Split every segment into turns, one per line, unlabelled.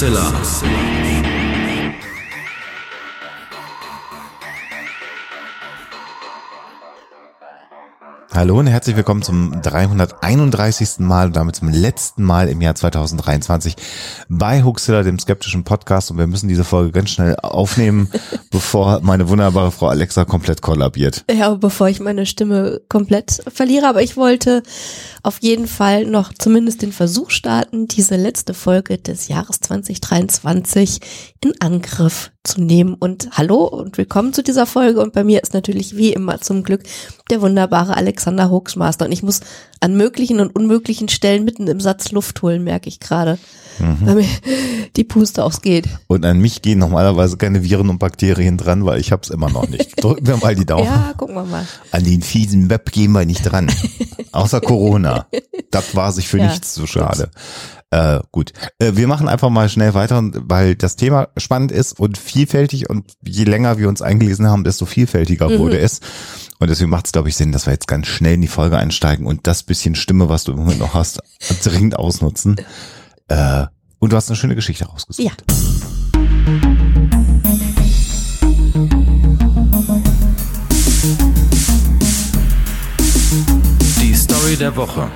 Hoaxilla.
Hallo und herzlich willkommen zum 331. Mal und damit zum letzten Mal im Jahr 2023 bei Huxilla, dem skeptischen Podcast. Und wir müssen diese Folge ganz schnell aufnehmen, bevor meine wunderbare Frau Alexa komplett kollabiert.
Ja, bevor ich meine Stimme komplett verliere. Aber ich wollte auf jeden Fall noch zumindest den Versuch starten, diese letzte Folge des Jahres 2023 in Angriff zu nehmen. Und hallo und willkommen zu dieser Folge. Und bei mir ist natürlich wie immer zum Glück der wunderbare Alexander Hoaxmaster. Und ich muss an möglichen und unmöglichen Stellen mitten im Satz Luft holen, merke ich gerade. Mhm. Mir die Puste ausgeht.
Und an mich gehen normalerweise keine Viren und Bakterien dran, weil ich hab's immer noch nicht. Drücken wir mal die Daumen.
Ja, gucken wir mal.
An den fiesen Web gehen wir nicht dran. Außer Corona. Das war sich für ja, nichts zu schade. Gut. Äh, gut, äh, wir machen einfach mal schnell weiter, weil das Thema spannend ist und vielfältig und je länger wir uns eingelesen haben, desto vielfältiger mhm. wurde es. Und deswegen macht es, glaube ich, Sinn, dass wir jetzt ganz schnell in die Folge einsteigen und das bisschen Stimme, was du im Moment noch hast, dringend ausnutzen. Äh, und du hast eine schöne Geschichte rausgesucht.
Ja.
Die Story der Woche.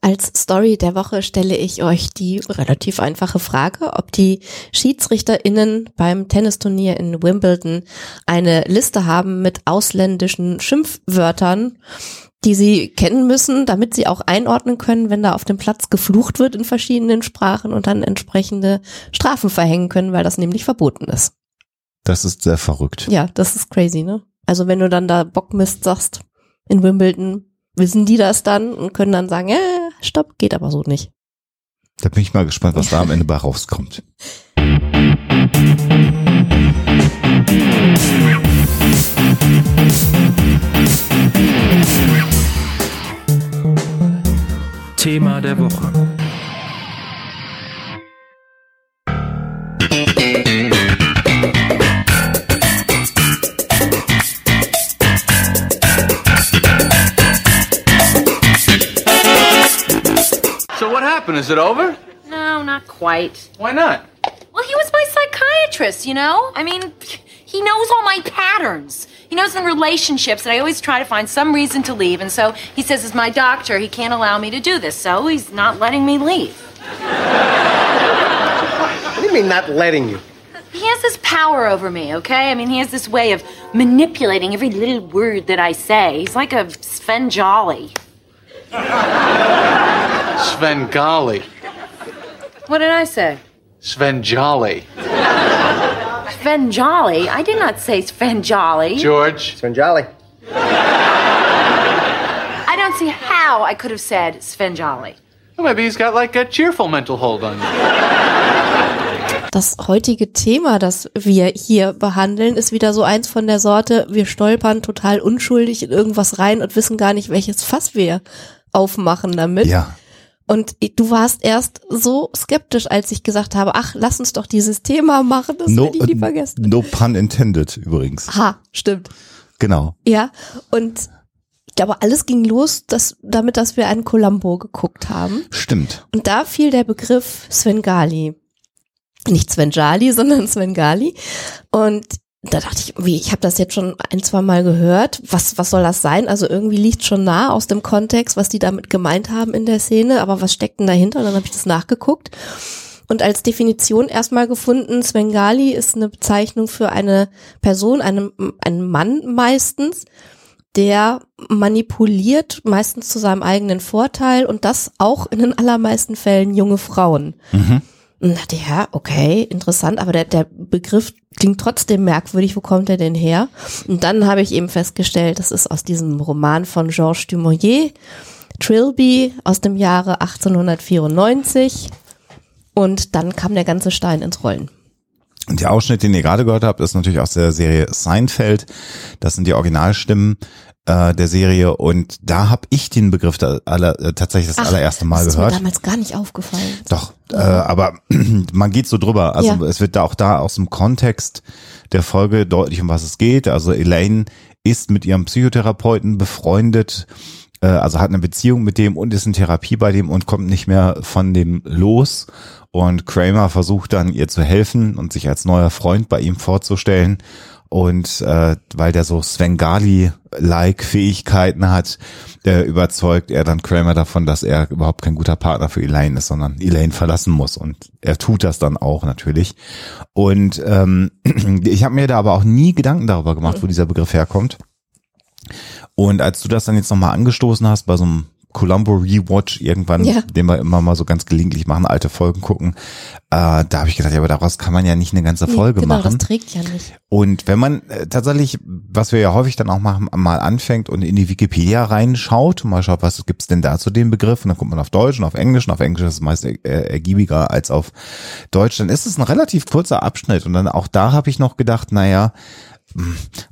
Als Story der Woche stelle ich euch die relativ einfache Frage, ob die SchiedsrichterInnen beim Tennisturnier in Wimbledon eine Liste haben mit ausländischen Schimpfwörtern, die sie kennen müssen, damit sie auch einordnen können, wenn da auf dem Platz geflucht wird in verschiedenen Sprachen und dann entsprechende Strafen verhängen können, weil das nämlich verboten ist.
Das ist sehr verrückt.
Ja, das ist crazy, ne? Also wenn du dann da Bockmist sagst in Wimbledon, wissen die das dann und können dann sagen, ja, stopp, geht aber so nicht.
Da bin ich mal gespannt, was da am Ende bei rauskommt.
Thema der Woche.
So what happened? Is it over?
No, not quite.
Why not?
Well, he was my psychiatrist, you know? I mean, he knows all my patterns. He knows in relationships that I always try to find some reason to leave, and so he says, as my doctor, he can't allow me to do this, so he's not letting me leave.
What do you mean, not letting you?
He has this power over me, okay? I mean, he has this way of manipulating every little word that I say. He's like a Svengali.
Svengali.
What did I say?
Svengali.
Svengali? I did not say Svengali.
George.
Svengali.
I don't see how I could have said Svengali.
Well, maybe he's got like a cheerful mental hold on you.
Das heutige Thema, das wir hier behandeln, ist wieder so eins von der Sorte, wir stolpern total unschuldig in irgendwas rein und wissen gar nicht, welches Fass wir aufmachen damit.
Ja.
Und du warst erst so skeptisch, als ich gesagt habe, ach, lass uns doch dieses Thema machen, das no, will ich nie vergessen.
No pun intended übrigens.
Ha, stimmt.
Genau.
Ja, und ich glaube, alles ging los, dass, damit, dass wir einen Columbo geguckt haben.
Stimmt.
Und da fiel der Begriff Svengali. Nicht Svengali, sondern Svengali. Und da dachte ich, wie, ich habe das jetzt schon ein, zwei Mal gehört. Was, was soll das sein? Also irgendwie liegt schon nah aus dem Kontext, was die damit gemeint haben in der Szene, aber was steckt denn dahinter? Und dann habe ich das nachgeguckt. Und als Definition erstmal gefunden, Svengali ist eine Bezeichnung für eine Person, einen, einen Mann meistens, der manipuliert, meistens zu seinem eigenen Vorteil und das auch in den allermeisten Fällen junge Frauen. Mhm. Und dachte, ja, okay, interessant, aber der, der Begriff klingt trotzdem merkwürdig, wo kommt er denn her? Und dann habe ich eben festgestellt, das ist aus diesem Roman von Georges Dumouriez, Trilby aus dem Jahre 1894. Und dann kam der ganze Stein ins Rollen.
Und der Ausschnitt, den ihr gerade gehört habt, ist natürlich aus der Serie Seinfeld. Das sind die Originalstimmen äh, der Serie und da habe ich den Begriff da aller, äh, tatsächlich das Ach, allererste Mal
das
gehört.
Das ist mir damals gar nicht aufgefallen.
Doch, äh, aber man geht so drüber. Also ja. es wird da auch da aus dem Kontext der Folge deutlich, um was es geht. Also Elaine ist mit ihrem Psychotherapeuten befreundet also hat eine Beziehung mit dem und ist in Therapie bei dem und kommt nicht mehr von dem los. Und Kramer versucht dann ihr zu helfen und sich als neuer Freund bei ihm vorzustellen. Und äh, weil der so Svengali-like Fähigkeiten hat, äh, überzeugt er dann Kramer davon, dass er überhaupt kein guter Partner für Elaine ist, sondern Elaine verlassen muss. Und er tut das dann auch natürlich. Und ähm, ich habe mir da aber auch nie Gedanken darüber gemacht, wo dieser Begriff herkommt. Und als du das dann jetzt nochmal angestoßen hast bei so einem Columbo Rewatch irgendwann,
Ja.
den wir immer mal so ganz gelegentlich machen, alte Folgen gucken, äh, da habe ich gedacht, ja, aber daraus kann man ja nicht eine ganze Folge
genau,
machen.
das trägt ja nicht.
Und wenn man äh, tatsächlich, was wir ja häufig dann auch machen, mal anfängt und in die Wikipedia reinschaut, mal schaut, was gibt's denn da zu dem Begriff, und dann kommt man auf Deutsch und auf Englisch, und auf Englisch ist es meist äh, ergiebiger als auf Deutsch, dann ist es ein relativ kurzer Abschnitt. Und dann auch da habe ich noch gedacht, naja,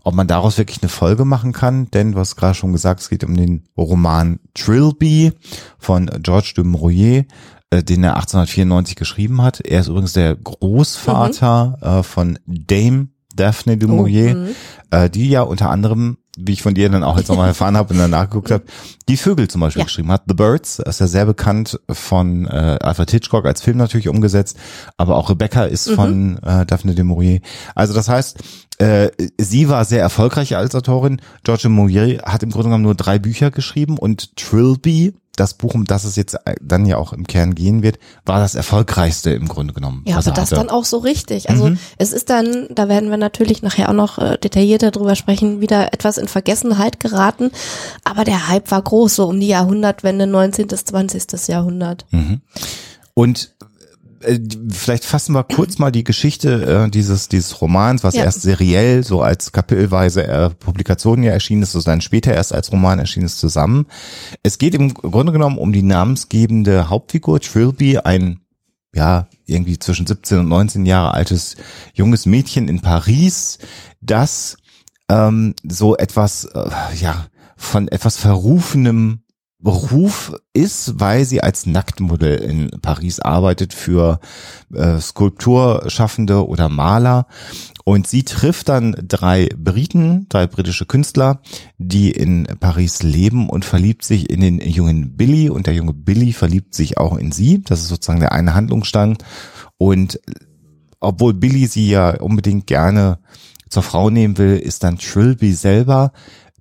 ob man daraus wirklich eine Folge machen kann, denn du hast gerade schon gesagt, es geht um den Roman Trilby von Georges de Maurier, äh, den er 1894 geschrieben hat. Er ist übrigens der Großvater äh, von Dame Daphne du Maurier, äh, die ja unter anderem, wie ich von dir dann auch jetzt nochmal erfahren habe und dann nachgeguckt habe, die Vögel zum Beispiel
Ja.
geschrieben hat. The Birds ist ja sehr bekannt von äh, Alfred Hitchcock als Film natürlich umgesetzt, aber auch Rebecca ist von äh, Daphne de Maurier. Also das heißt, äh, sie war sehr erfolgreich als Autorin. George de Maurier hat im Grunde genommen nur drei Bücher geschrieben und Trilby, das Buch, um das es jetzt äh, dann ja auch im Kern gehen wird, war das erfolgreichste im Grunde genommen.
Ja, aber
er
das
hatte.
dann auch so richtig. Also
Mhm.
es ist dann, da werden wir natürlich nachher auch noch äh, detaillierter drüber sprechen, wieder etwas in Vergessenheit geraten. Aber der Hype war groß, so um die Jahrhundertwende, 19. bis 20. Jahrhundert.
Und äh, vielleicht fassen wir kurz mal die Geschichte äh, dieses dieses Romans, was
Ja.
erst seriell so als kapitelweise äh, Publikationen ja erschienen ist, und dann später erst als Roman erschienen ist, zusammen. Es geht im Grunde genommen um die namensgebende Hauptfigur Trilby, ein ja irgendwie zwischen 17 und 19 Jahre altes junges Mädchen in Paris, das ähm, so etwas äh, ja von etwas verrufenem Beruf ist, weil sie als Nacktmodell in Paris arbeitet für äh, Skulpturschaffende oder Maler. Und sie trifft dann drei Briten, drei britische Künstler, die in Paris leben und verliebt sich in den jungen Billy und der junge Billy verliebt sich auch in sie. Das ist sozusagen der eine Handlungsstand. Und obwohl Billy sie ja unbedingt gerne zur Frau nehmen will, ist dann Trilby selber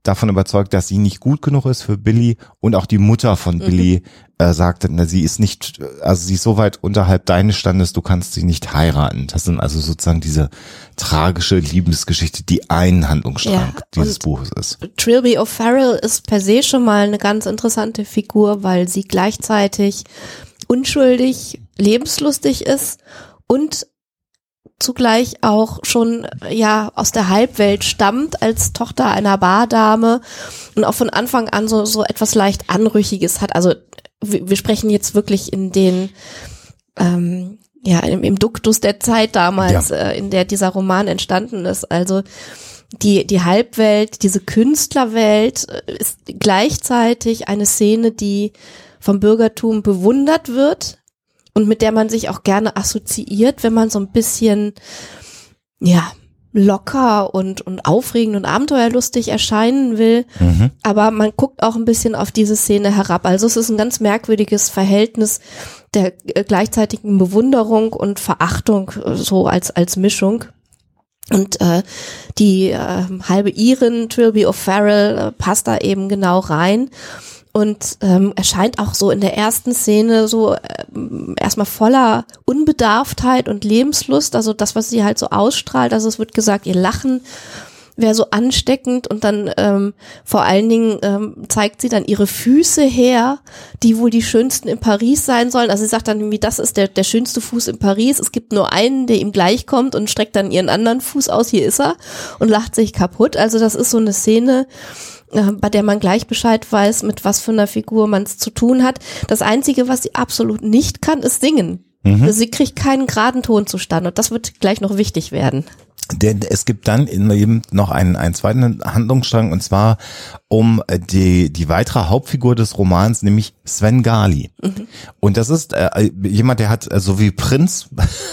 davon überzeugt, dass sie nicht gut genug ist für Billy und auch die Mutter von Billy äh, sagte, na, sie ist nicht, also sie ist so weit unterhalb deines Standes, du kannst sie nicht heiraten. Das sind also sozusagen diese tragische Liebesgeschichte, die ein Handlungsstrang
Ja,
dieses Buches ist.
Trilby O'Farrell ist per se schon mal eine ganz interessante Figur, weil sie gleichzeitig unschuldig, lebenslustig ist und zugleich auch schon ja aus der Halbwelt stammt als Tochter einer Bardame und auch von Anfang an so so etwas leicht anrüchiges hat. Also wir, wir sprechen jetzt wirklich in den ähm, ja im, im Duktus der Zeit damals,
Ja.
äh, in der dieser Roman entstanden ist. Also die, die Halbwelt, diese Künstlerwelt äh, ist gleichzeitig eine Szene, die vom Bürgertum bewundert wird und mit der man sich auch gerne assoziiert, wenn man so ein bisschen, ja, locker und, und aufregend und abenteuerlustig erscheinen will.
Mhm.
Aber man guckt auch ein bisschen auf diese Szene herab. Also es ist ein ganz merkwürdiges Verhältnis der äh, gleichzeitigen Bewunderung und Verachtung äh, so als, als Mischung. Und äh, die äh, halbe Irin, Trilby O'Farrell, äh, passt da eben genau rein und ähm, erscheint auch so in der ersten Szene so ähm, erstmal voller Unbedarftheit und Lebenslust, also das, was sie halt so ausstrahlt. Also es wird gesagt, ihr Lachen wäre so ansteckend und dann ähm, vor allen Dingen ähm, zeigt sie dann ihre Füße her, die wohl die schönsten in Paris sein sollen. Also sie sagt dann irgendwie, das ist der, der schönste Fuß in Paris. Es gibt nur einen, der ihm gleichkommt und streckt dann ihren anderen Fuß aus. Hier ist er und lacht sich kaputt. Also das ist so eine Szene, äh, bei der man gleich Bescheid weiß, mit was für einer Figur man es zu tun hat. Das Einzige, was sie absolut nicht kann, ist singen. Also sie kriegt keinen geraden Ton zustande und das wird gleich noch wichtig werden.
Denn es gibt dann eben noch einen, einen zweiten Handlungsstrang und zwar um äh, die, die weitere Hauptfigur des Romans, nämlich Sven Gali. Und das ist äh, jemand, der hat äh, so wie Prinz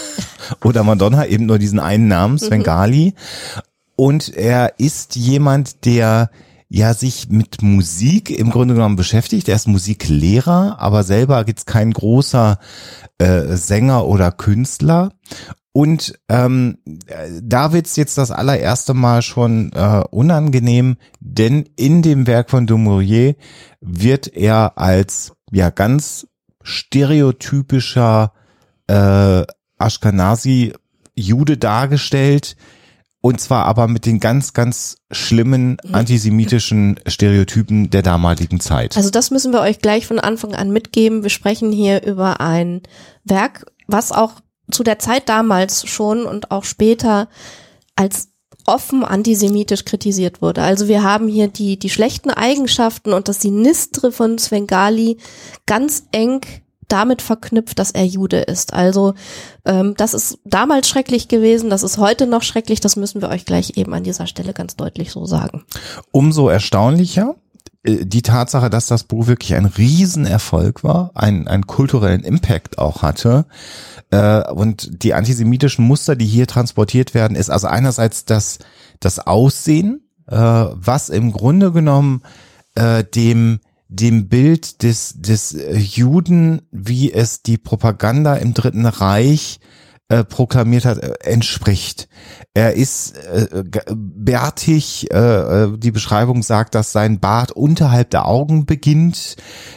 oder Madonna eben nur diesen einen Namen, Sven Gali. Und er ist jemand, der ja sich mit Musik im Grunde genommen beschäftigt. Er ist Musiklehrer, aber selber jetzt kein großer äh, Sänger oder Künstler. Und ähm, da wird's jetzt das allererste Mal schon äh, unangenehm, denn in dem Werk von Dumouriez wird er als ja ganz stereotypischer äh, Ashkenazi-Jude dargestellt, und zwar aber mit den ganz, ganz schlimmen antisemitischen Stereotypen der damaligen Zeit.
Also das müssen wir euch gleich von Anfang an mitgeben. Wir sprechen hier über ein Werk, was auch zu der Zeit damals schon und auch später als offen antisemitisch kritisiert wurde. Also wir haben hier die, die schlechten Eigenschaften und das Sinistre von Svengali ganz eng damit verknüpft, dass er Jude ist. Also ähm, das ist damals schrecklich gewesen, das ist heute noch schrecklich, das müssen wir euch gleich eben an dieser Stelle ganz deutlich so sagen.
Umso erstaunlicher äh, die Tatsache, dass das Buch wirklich ein Riesenerfolg war, einen, einen kulturellen Impact auch hatte äh, und die antisemitischen Muster, die hier transportiert werden, ist also einerseits das, das Aussehen, äh, was im Grunde genommen äh, dem dem Bild des, des Juden, wie es die Propaganda im Dritten Reich äh, proklamiert hat, äh, entspricht. Er ist äh, bärtig, äh, äh, die Beschreibung sagt, dass sein Bart unterhalb der Augen beginnt.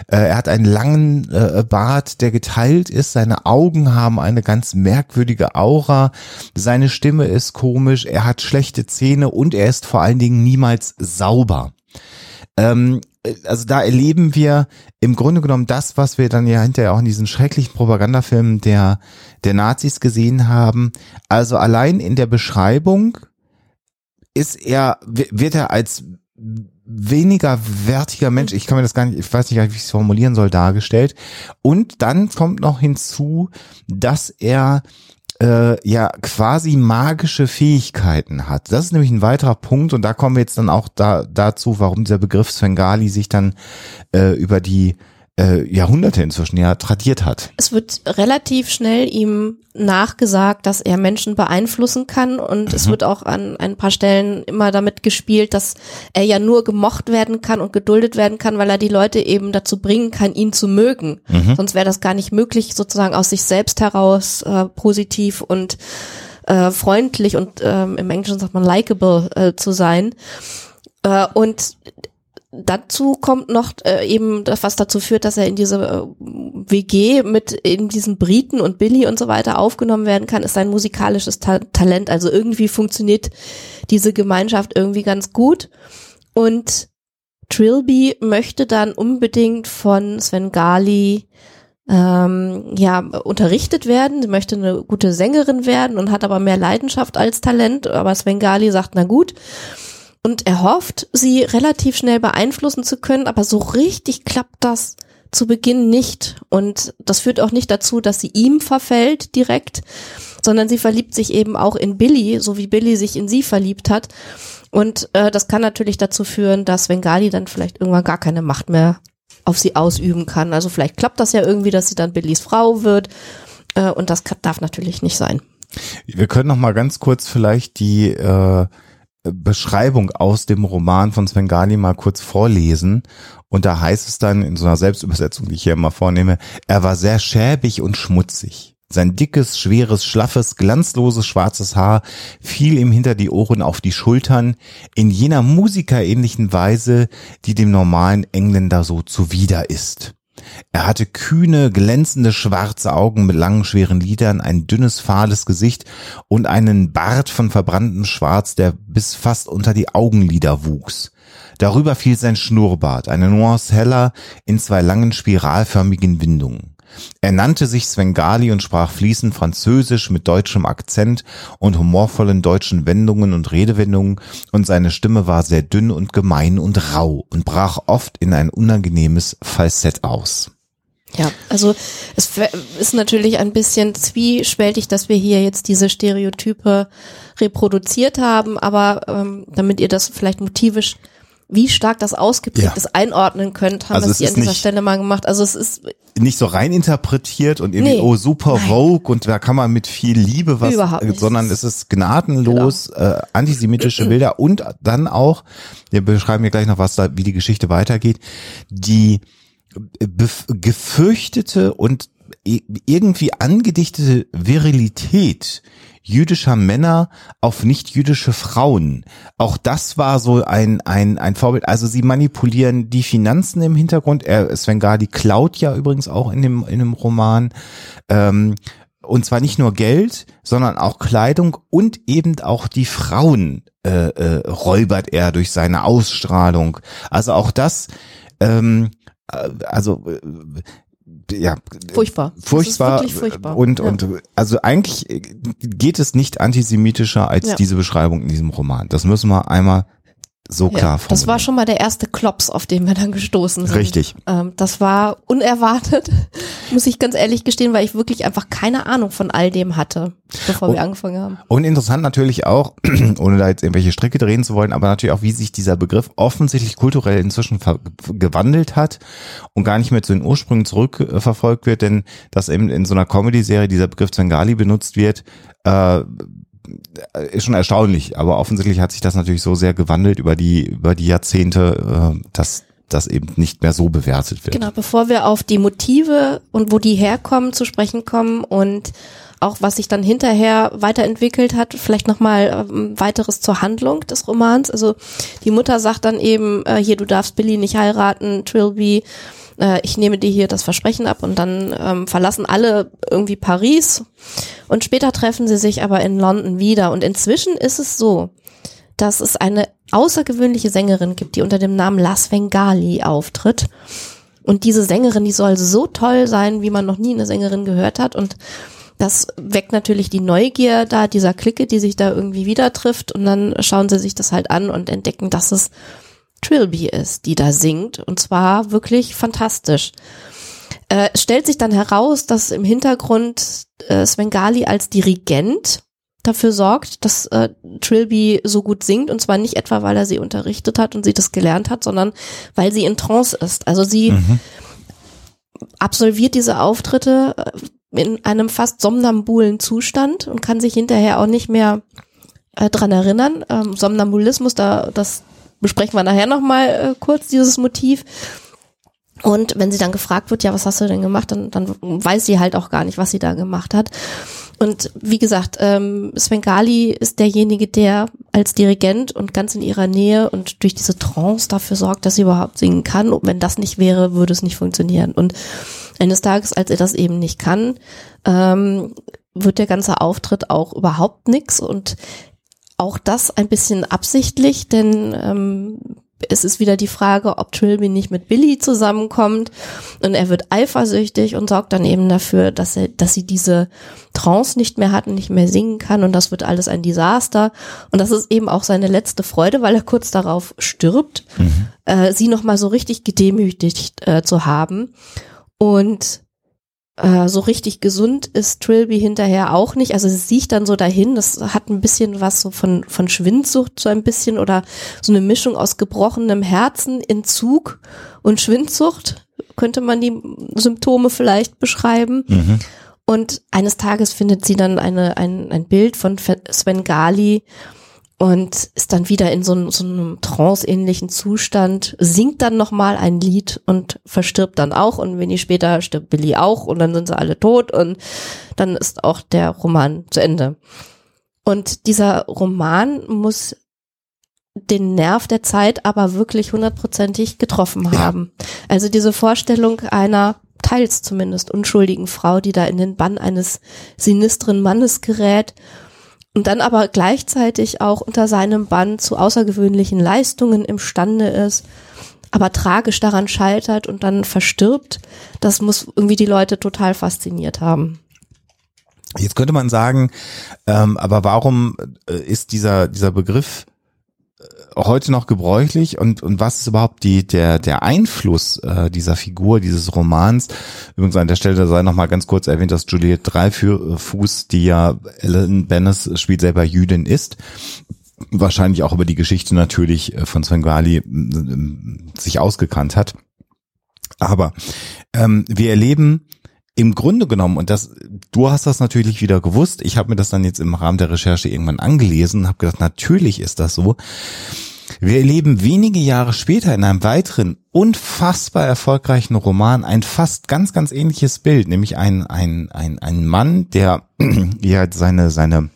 Äh, er hat einen langen äh, Bart, der geteilt ist. Seine Augen haben eine ganz merkwürdige Aura. Seine Stimme ist komisch. Er hat schlechte Zähne und er ist vor allen Dingen niemals sauber. Ähm, also da erleben wir im Grunde genommen das, was wir dann ja hinterher auch in diesen schrecklichen Propagandafilmen der, der Nazis gesehen haben. Also allein in der Beschreibung ist er, wird er als weniger wertiger Mensch, ich kann mir das gar nicht, ich weiß nicht, wie ich es formulieren soll, dargestellt. Und dann kommt noch hinzu, dass er äh, ja quasi magische Fähigkeiten hat. Das ist nämlich ein weiterer Punkt und da kommen wir jetzt dann auch da, dazu, warum dieser Begriff Svengali sich dann äh, über die äh, Jahrhunderte inzwischen ja tradiert hat.
Es wird relativ schnell ihm nachgesagt, dass er Menschen beeinflussen kann und mhm. es wird auch an ein paar Stellen immer damit gespielt, dass er ja nur gemocht werden kann und geduldet werden kann, weil er die Leute eben dazu bringen kann, ihn zu mögen. Mhm. Sonst wäre das gar nicht möglich, sozusagen aus sich selbst heraus äh, positiv und äh, freundlich und ähm, im Englischen sagt man likable äh, zu sein. Äh, und dazu kommt noch äh, eben das, was dazu führt, dass er in diese äh, WG mit in diesen Briten und Billy und so weiter aufgenommen werden kann, ist sein musikalisches Ta Talent. Also irgendwie funktioniert diese Gemeinschaft irgendwie ganz gut. Und Trilby möchte dann unbedingt von Sven Gali ähm, ja unterrichtet werden. Sie möchte eine gute Sängerin werden und hat aber mehr Leidenschaft als Talent. Aber Sven Gali sagt, na gut und er hofft, sie relativ schnell beeinflussen zu können, aber so richtig klappt das zu Beginn nicht. Und das führt auch nicht dazu, dass sie ihm verfällt direkt, sondern sie verliebt sich eben auch in Billy, so wie Billy sich in sie verliebt hat. Und äh, das kann natürlich dazu führen, dass Vengali dann vielleicht irgendwann gar keine Macht mehr auf sie ausüben kann. Also vielleicht klappt das ja irgendwie, dass sie dann Billys Frau wird. Äh, und das darf natürlich nicht sein.
Wir können noch mal ganz kurz vielleicht die äh, Beschreibung aus dem Roman von Sven Gali mal kurz vorlesen. Und da heißt es dann in so einer Selbstübersetzung, die ich hier immer vornehme, er war sehr schäbig und schmutzig. Sein dickes, schweres, schlaffes, glanzloses schwarzes Haar fiel ihm hinter die Ohren auf die Schultern in jener musikerähnlichen Weise, die dem normalen Engländer so zuwider ist. Er hatte kühne, glänzende schwarze Augen mit langen, schweren Lidern, ein dünnes, fahles Gesicht und einen Bart von verbranntem Schwarz, der bis fast unter die Augenlider wuchs. Darüber fiel sein Schnurrbart, eine Nuance heller, in zwei langen spiralförmigen Windungen. Er nannte sich Svengali und sprach fließend Französisch mit deutschem Akzent und humorvollen deutschen Wendungen und Redewendungen und seine Stimme war sehr dünn und gemein und rau und brach oft in ein unangenehmes Falsett aus.
Ja, also es ist natürlich ein bisschen zwiespältig, dass wir hier jetzt diese Stereotype reproduziert haben, aber ähm, damit ihr das vielleicht motivisch wie stark das ausgeprägt
Ja.
ist, einordnen könnt, haben
Also
das
ist
an dieser Stelle mal gemacht. Also es ist
Nicht so rein interpretiert und irgendwie,
Nee.
oh, super
Nein.
Vogue und da kann man mit viel Liebe was, äh, sondern es ist gnadenlos äh, antisemitische Bilder und dann auch, wir beschreiben hier gleich noch, was da, wie die Geschichte weitergeht, die bef- gefürchtete und irgendwie angedichtete Virilität jüdischer Männer auf nicht-jüdische Frauen. Auch das war so ein, ein, ein Vorbild. Also sie manipulieren die Finanzen im Hintergrund. Er, Sven Gadi klaut ja übrigens auch in dem, in dem Roman. Ähm, und zwar nicht nur Geld, sondern auch Kleidung und eben auch die Frauen äh, äh, räubert er durch seine Ausstrahlung. Also auch das, ähm, äh, also äh, ja,
furchtbar.
furchtbar,
furchtbar.
und
Ja.
und also eigentlich geht es nicht antisemitischer als
Ja.
diese Beschreibung in diesem Roman. Das müssen wir einmal so
Ja,
klar
das war schon mal der erste Klops, auf den wir dann gestoßen sind.
Richtig.
Ähm, das war unerwartet, muss ich ganz ehrlich gestehen, weil ich wirklich einfach keine Ahnung von all dem hatte, bevor
Oh.
wir angefangen haben.
Und interessant natürlich auch, ohne da jetzt irgendwelche Stricke drehen zu wollen, aber natürlich auch, wie sich dieser Begriff offensichtlich kulturell inzwischen gewandelt hat und gar nicht mehr zu den Ursprüngen zurückverfolgt wird, denn dass eben in so einer Comedy-Serie dieser Begriff Zwengali benutzt wird, äh, ist schon erstaunlich, aber offensichtlich hat sich das natürlich so sehr gewandelt über die, über die Jahrzehnte, äh, dass das eben nicht mehr so bewertet wird.
Genau, bevor wir auf die Motive und wo die herkommen zu sprechen kommen und auch was sich dann hinterher weiterentwickelt hat, vielleicht nochmal ähm, weiteres zur Handlung des Romans. Also die Mutter sagt dann eben, äh, hier, du darfst Billy nicht heiraten, Trilby, äh, ich nehme dir hier das Versprechen ab und dann ähm, verlassen alle irgendwie Paris und später treffen sie sich aber in London wieder und inzwischen ist es so, dass es eine außergewöhnliche Sängerin gibt, die unter dem Namen Las Vengali auftritt. Und diese Sängerin, die soll so toll sein, wie man noch nie eine Sängerin gehört hat. Und das weckt natürlich die Neugier da dieser Clique, die sich da irgendwie wieder trifft. Und dann schauen sie sich das halt an und entdecken, dass es Trilby ist, die da singt. Und zwar wirklich fantastisch. Äh, stellt sich dann heraus, dass im Hintergrund äh, Svengali als Dirigent dafür sorgt, dass äh, Trilby so gut singt und zwar nicht etwa, weil er sie unterrichtet hat und sie das gelernt hat, sondern weil sie in Trance ist. Also sie absolviert diese Auftritte äh, in einem fast somnambulen Zustand und kann sich hinterher auch nicht mehr äh, dran erinnern. Ähm, Somnambulismus, da das besprechen wir nachher nochmal äh, kurz, dieses Motiv. Und wenn sie dann gefragt wird, ja, was hast du denn gemacht, dann, dann weiß sie halt auch gar nicht, was sie da gemacht hat. Und wie gesagt, ähm, Svengali ist derjenige, der als Dirigent und ganz in ihrer Nähe und durch diese Trance dafür sorgt, dass sie überhaupt singen kann. Und wenn das nicht wäre, würde es nicht funktionieren. Und eines Tages, als er das eben nicht kann, ähm, wird der ganze Auftritt auch überhaupt nix und auch das ein bisschen absichtlich, denn ähm, es ist wieder die Frage, ob Trilby nicht mit Billy zusammenkommt. Und er wird eifersüchtig und sorgt dann eben dafür, dass er, dass sie diese Trance nicht mehr hat und nicht mehr singen kann. Und das wird alles ein Desaster. Und das ist eben auch seine letzte Freude, weil er kurz darauf stirbt, äh, sie noch mal so richtig gedemütigt äh, zu haben. Und äh, so richtig gesund ist Trilby hinterher auch nicht. Also sie sieht dann so dahin, das hat ein bisschen was so von, von Schwindsucht so ein bisschen oder so eine Mischung aus gebrochenem Herzen, Entzug und Schwindsucht, könnte man die Symptome vielleicht beschreiben.
Mhm.
Und eines Tages findet sie dann eine, ein, ein Bild von Sven Gali und ist dann wieder in so, einem- so einem trance-ähnlichen Zustand, singt dann nochmal ein Lied und verstirbt dann auch und wenig später stirbt Billy auch und dann sind sie alle tot und dann ist auch der Roman zu Ende. Und dieser Roman muss den Nerv der Zeit aber wirklich hundertprozentig getroffen haben. Also diese Vorstellung einer teils zumindest unschuldigen Frau, die da in den Bann eines sinistren Mannes gerät und dann aber gleichzeitig auch unter seinem Bann zu außergewöhnlichen Leistungen imstande ist, aber tragisch daran scheitert und dann verstirbt, das muss irgendwie die Leute total fasziniert haben.
Jetzt könnte man sagen, ähm, aber warum äh, ist dieser, dieser Begriff heute noch gebräuchlich und, und was ist überhaupt die, der, der Einfluss äh, dieser Figur, dieses Romans? Übrigens an der Stelle sei noch mal ganz kurz erwähnt, dass Juliette Dreifuß, die ja Ellen Bennis spielt, selber Jüdin ist. wahrscheinlich auch über die Geschichte natürlich äh, von Svengali äh, sich ausgekannt hat. Aber ähm, wir erleben im Grunde genommen, und das, du hast das natürlich wieder gewusst, ich habe mir das dann jetzt im Rahmen der Recherche irgendwann angelesen und habe gedacht, natürlich ist das so. Wir erleben wenige Jahre später in einem weiteren unfassbar erfolgreichen Roman ein fast ganz, ganz ähnliches Bild, nämlich ein, ein, ein, ein Mann, der ja seine, seine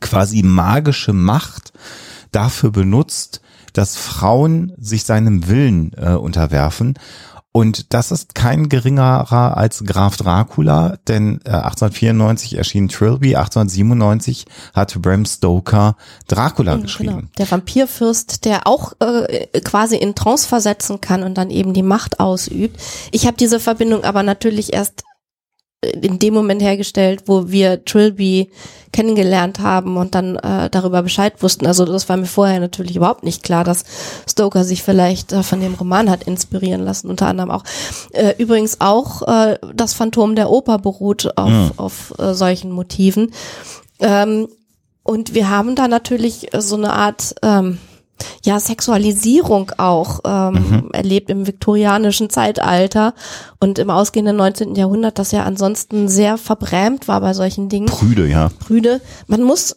quasi magische Macht dafür benutzt, dass Frauen sich seinem Willen äh, unterwerfen und das ist kein geringerer als Graf Dracula, denn äh, 1894 erschien Trilby, 1897 hat Bram Stoker Dracula
Mhm,
geschrieben.
Genau. Der Vampirfürst, der auch äh, quasi in Trance versetzen kann und dann eben die Macht ausübt. Ich habe diese Verbindung aber natürlich erst äh, in dem Moment hergestellt, wo wir Trilby kennengelernt haben und dann äh, darüber Bescheid wussten. Also das war mir vorher natürlich überhaupt nicht klar, dass Stoker sich vielleicht äh, von dem Roman hat inspirieren lassen, unter anderem auch. Äh, übrigens auch äh, das Phantom der Oper beruht auf,
Mhm.
auf äh, solchen Motiven. Ähm, und wir haben da natürlich so eine Art ähm, ja Sexualisierung auch ähm, erlebt im viktorianischen Zeitalter und im ausgehenden 19. Jahrhundert, das ja ansonsten sehr verbrämt war bei solchen Dingen.
Prüde, ja.
Brüde. Man muss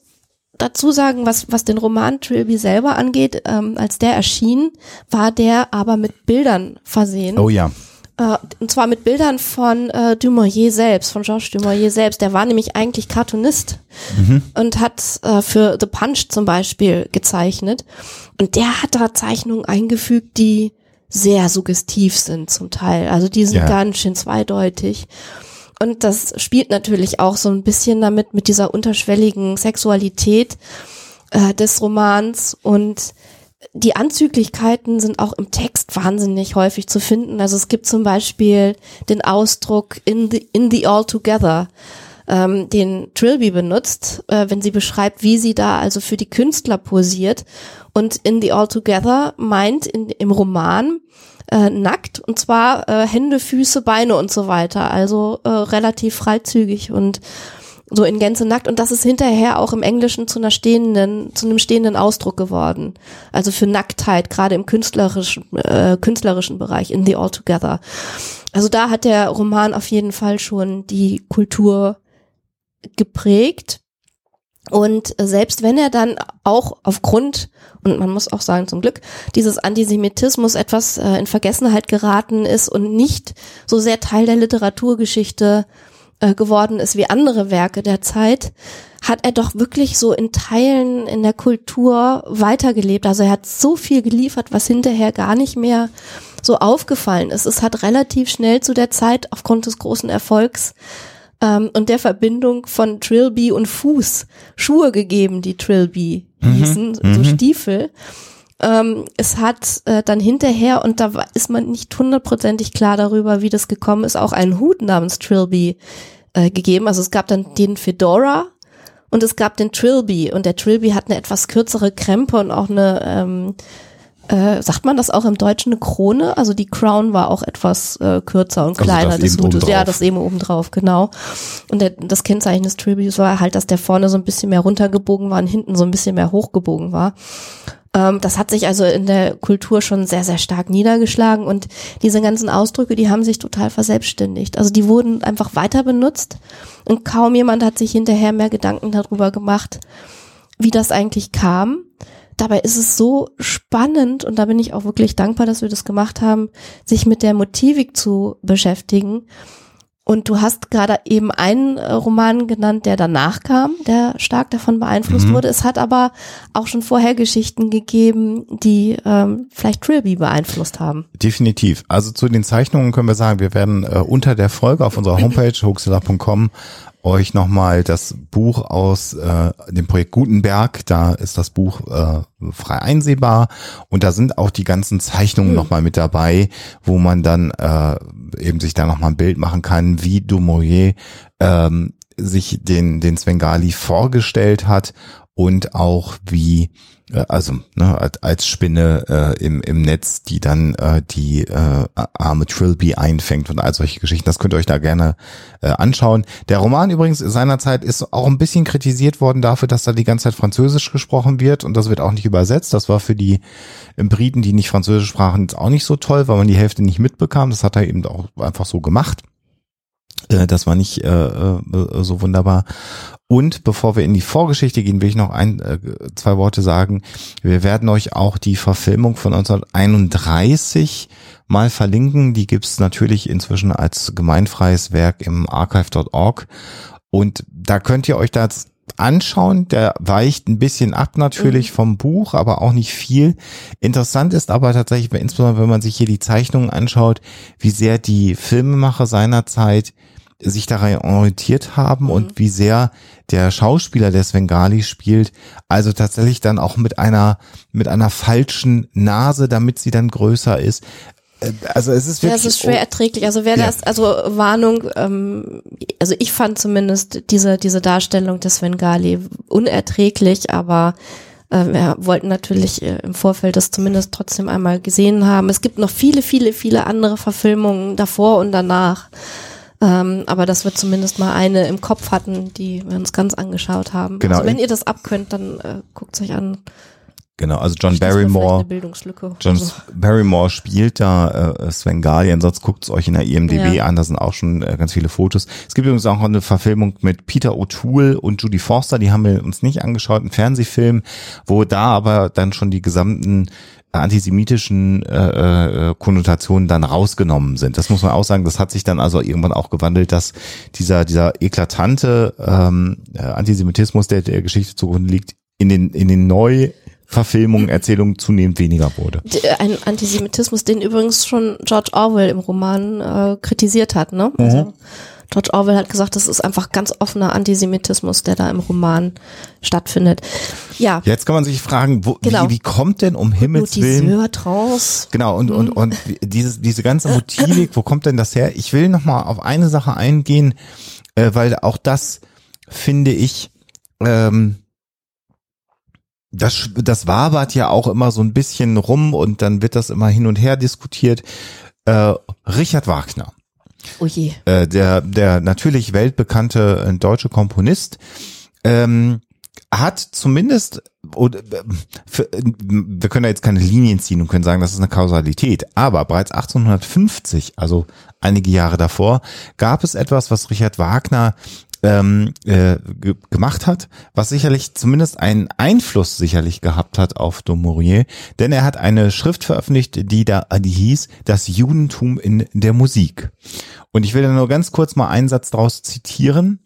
dazu sagen, was, was den Roman Trilby selber angeht, ähm, als der erschien, war der aber mit Bildern versehen.
Oh ja.
Äh, und zwar mit Bildern von äh, Dumouriez selbst, von Georges Dumouriez selbst. Der war nämlich eigentlich Cartoonist und hat äh, für The Punch zum Beispiel gezeichnet. Und der hat da Zeichnungen eingefügt, die sehr suggestiv sind zum Teil. Also die sind
Ja.
ganz schön zweideutig. Und das spielt natürlich auch so ein bisschen damit, mit dieser unterschwelligen Sexualität äh, des Romans und die Anzüglichkeiten sind auch im Text wahnsinnig häufig zu finden. Also es gibt zum Beispiel den Ausdruck in the, in the all together, ähm, den Trilby benutzt, äh, wenn sie beschreibt, wie sie da also für die Künstler posiert. Und in the all together meint in, im Roman äh, nackt und zwar äh, Hände, Füße, Beine und so weiter. Also äh, relativ freizügig und so in Gänze nackt und das ist hinterher auch im Englischen zu einer stehenden, zu einem stehenden Ausdruck geworden. Also für Nacktheit, gerade im künstlerischen, äh, künstlerischen Bereich, in the altogether. Also da hat der Roman auf jeden Fall schon die Kultur geprägt. Und selbst wenn er dann auch aufgrund, und man muss auch sagen zum Glück, dieses Antisemitismus etwas äh, in Vergessenheit geraten ist und nicht so sehr Teil der Literaturgeschichte äh, geworden ist wie andere Werke der Zeit, hat er doch wirklich so in Teilen in der Kultur weitergelebt. Also er hat so viel geliefert, was hinterher gar nicht mehr so aufgefallen ist. Es hat relativ schnell zu der Zeit aufgrund des großen Erfolgs ähm, und der Verbindung von Trilby und Fuß Schuhe gegeben, die Trilby hießen, so Stiefel. Ähm, es hat äh, dann hinterher, und da ist man nicht hundertprozentig klar darüber, wie das gekommen ist, auch einen Hut namens Trilby äh, gegeben. Also es gab dann den Fedora und es gab den Trilby. Und der Trilby hat eine etwas kürzere Krempe und auch eine, ähm, äh, sagt man das auch im Deutschen, eine Krone? Also die Crown war auch etwas äh, kürzer und
Also
kleiner
das
des Hutes. Ja,
obendrauf.
das eben oben drauf, genau. Und der, das Kennzeichen des Tributes war halt, dass der vorne so ein bisschen mehr runtergebogen war und hinten so ein bisschen mehr hochgebogen war. Ähm, das hat sich also in der Kultur schon sehr, sehr stark niedergeschlagen und diese ganzen Ausdrücke, die haben sich total verselbstständigt. Also die wurden einfach weiter benutzt und kaum jemand hat sich hinterher mehr Gedanken darüber gemacht, wie das eigentlich kam. Dabei ist es so spannend und da bin ich auch wirklich dankbar, dass wir das gemacht haben, sich mit der Motivik zu beschäftigen. Und du hast gerade eben einen äh, Roman genannt, der danach kam, der stark davon beeinflusst wurde. Es hat aber auch schon vorher Geschichten gegeben, die ähm, vielleicht Trilby beeinflusst haben.
Definitiv. Also zu den Zeichnungen können wir sagen, wir werden äh, unter der Folge auf unserer Homepage hoaxilla.com euch nochmal das Buch aus äh, dem Projekt Gutenberg, da ist das Buch äh, frei einsehbar. Und da sind auch die ganzen Zeichnungen nochmal mit dabei, wo man dann äh, eben sich da nochmal ein Bild machen kann, wie Dumouriez ähm, sich den, den Svengali vorgestellt hat und auch wie also ne, als- Spinne äh, im, im Netz, die dann äh, die äh, arme Trilby einfängt und all solche Geschichten. Das könnt ihr euch da gerne äh, anschauen. Der Roman übrigens seinerzeit ist auch ein bisschen kritisiert worden dafür, dass da die ganze Zeit Französisch gesprochen wird und das wird auch nicht übersetzt. Das war für die Briten, die nicht Französisch sprachen, jetzt auch nicht so toll, weil man die Hälfte nicht mitbekam. Das hat er eben auch einfach so gemacht. Äh, Das war nicht äh, äh, so wunderbar. Und bevor wir in die Vorgeschichte gehen, will ich noch ein, äh, zwei Worte sagen. Wir werden euch auch die Verfilmung von 1931 mal verlinken. Die gibt's natürlich inzwischen als gemeinfreies Werk im archive.org. Und da könnt ihr euch das anschauen. Der weicht ein bisschen ab natürlich vom Buch, aber auch nicht viel. Interessant ist aber tatsächlich, insbesondere wenn man sich hier die Zeichnungen anschaut, wie sehr die Filmemacher seinerzeit sich daran orientiert haben und wie sehr der Schauspieler, der Svengali spielt, also tatsächlich dann auch mit einer, mit einer falschen Nase, damit sie dann größer ist. Äh, Also es ist
Ja,
wirklich.
es ist schwer erträglich. Also wer
Ja.
das, also Warnung, ähm, also ich fand zumindest diese, diese Darstellung des Svengali unerträglich, aber wir wollten natürlich äh, im Vorfeld das zumindest trotzdem einmal gesehen haben. Es gibt noch viele, viele, viele andere Verfilmungen davor und danach. Ähm, aber dass wir zumindest mal eine im Kopf hatten, die wir uns ganz angeschaut haben.
Genau.
Also wenn ihr das abkönnt, dann äh, guckt es euch an.
Genau, also John Barrymore. John
Also,
Barrymore spielt da äh, Sven Galien, sonst guckt es euch in der IMDb
Ja.
an, da sind auch schon äh, ganz viele Fotos. Es gibt übrigens auch eine Verfilmung mit Peter O'Toole und Judy Forster, die haben wir uns nicht angeschaut, ein Fernsehfilm, wo da aber dann schon die gesamten antisemitischen äh, äh, Konnotationen dann rausgenommen sind. Das muss man auch sagen, das hat sich dann also irgendwann auch gewandelt, dass dieser dieser eklatante ähm, äh, Antisemitismus, der der Geschichte zugrunde liegt, in den in den neu Verfilmungen, Erzählungen zunehmend weniger wurde.
Äh, ein Antisemitismus, den übrigens schon George Orwell im Roman äh, kritisiert hat. Ne? Also George Orwell hat gesagt, das ist einfach ganz offener Antisemitismus, der da im Roman stattfindet. Ja,
Jetzt kann man sich fragen, wo,
Genau.
wie, wie kommt denn um Himmels Willen
Trance.
Genau, und, und, und dieses, diese ganze Motivik, wo kommt denn das her? Ich will nochmal auf eine Sache eingehen, äh, weil auch das finde ich, ähm, das, das wabert ja auch immer so ein bisschen rum und dann wird das immer hin und her diskutiert. Äh, Richard Wagner
Oh je.
äh, der, der natürlich weltbekannte äh, deutsche Komponist, ähm, hat zumindest, oder, äh, für, wir können da jetzt keine Linien ziehen und können sagen, das ist eine Kausalität, aber bereits 1850, also einige Jahre davor, gab es etwas, was Richard Wagner ähm, äh, ge gemacht hat, was sicherlich zumindest einen Einfluss sicherlich gehabt hat auf Dumouriez, denn er hat eine Schrift veröffentlicht, die da, die hieß Das Judentum in der Musik. Und ich will da nur ganz kurz mal einen Satz daraus zitieren,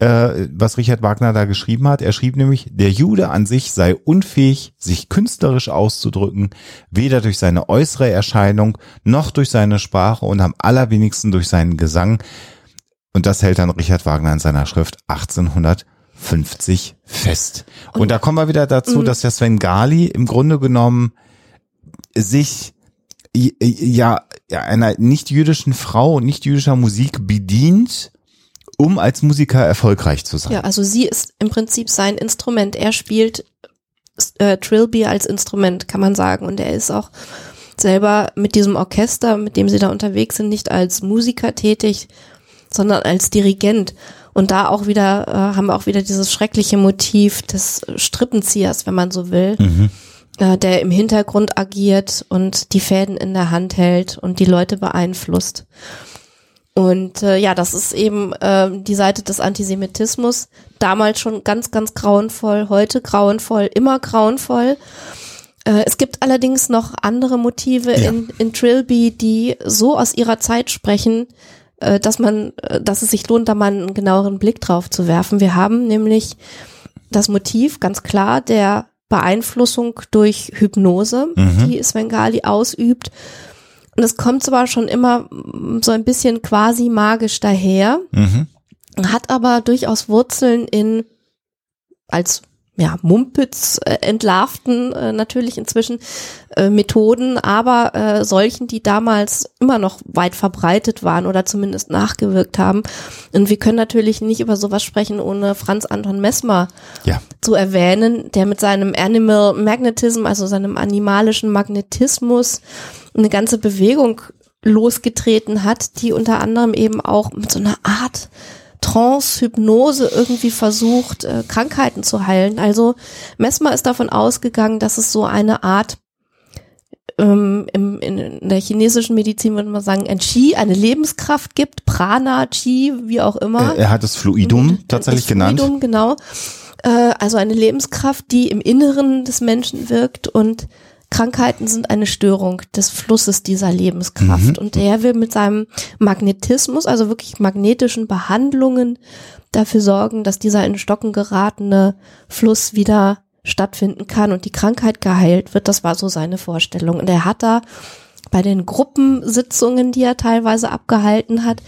äh, was Richard Wagner da geschrieben hat. Er schrieb nämlich, der Jude an sich sei unfähig, sich künstlerisch auszudrücken, weder durch seine äußere Erscheinung noch durch seine Sprache und am allerwenigsten durch seinen Gesang. Und das hält dann Richard Wagner in seiner Schrift 1850 fest. Und, da kommen wir wieder dazu, dass der Sven Gali im Grunde genommen sich ja, ja einer nicht jüdischen Frau und nicht jüdischer Musik bedient, um als Musiker erfolgreich zu sein.
Ja, also sie ist im Prinzip sein Instrument. Er spielt äh, Trilby als Instrument, kann man sagen. Und er ist auch selber mit diesem Orchester, mit dem sie da unterwegs sind, nicht als Musiker tätig, sondern als Dirigent. Und da auch wieder äh, haben wir auch wieder dieses schreckliche Motiv des Strippenziehers, wenn man so will, äh, der im Hintergrund agiert und die Fäden in der Hand hält und die Leute beeinflusst. Und äh, ja, das ist eben äh, die Seite des Antisemitismus. Damals schon ganz, ganz grauenvoll, heute grauenvoll, immer grauenvoll. Äh, es gibt allerdings noch andere Motive
Ja.
in, in Trilby, die so aus ihrer Zeit sprechen, dass man, äh, dass es sich lohnt, da mal einen genaueren Blick drauf zu werfen. Wir haben nämlich das Motiv ganz klar der Beeinflussung durch Hypnose, die Svengali ausübt. Und es kommt zwar schon immer mm, so ein bisschen quasi magisch daher,
Mhm.
hat aber durchaus Wurzeln in als ja, Mumpitz äh, entlarvten äh, natürlich inzwischen äh, Methoden, aber äh, solchen, die damals immer noch weit verbreitet waren oder zumindest nachgewirkt haben. Und wir können natürlich nicht über sowas sprechen, ohne Franz Anton Messmer
Ja.
zu erwähnen, der mit seinem Animal Magnetism, also seinem animalischen Magnetismus, eine ganze Bewegung losgetreten hat, die unter anderem eben auch mit so einer Art Trance, Hypnose irgendwie versucht, äh, Krankheiten zu heilen. Also Messmer ist davon ausgegangen, dass es so eine Art ähm, im, in, in der chinesischen Medizin würde man sagen, ein Qi, eine Lebenskraft gibt, Prana, Qi, wie auch immer.
Er hat es Fluidum tatsächlich
Das
genannt.
Fluidum, genau. Äh, also eine Lebenskraft, die im Inneren des Menschen wirkt und Krankheiten sind eine Störung des Flusses dieser Lebenskraft. Und er will mit seinem Magnetismus, also wirklich magnetischen Behandlungen, dafür sorgen, dass dieser in Stocken geratene Fluss wieder stattfinden kann und die Krankheit geheilt wird. Das war so seine Vorstellung. Und er hat da bei den Gruppensitzungen, die er teilweise abgehalten hat,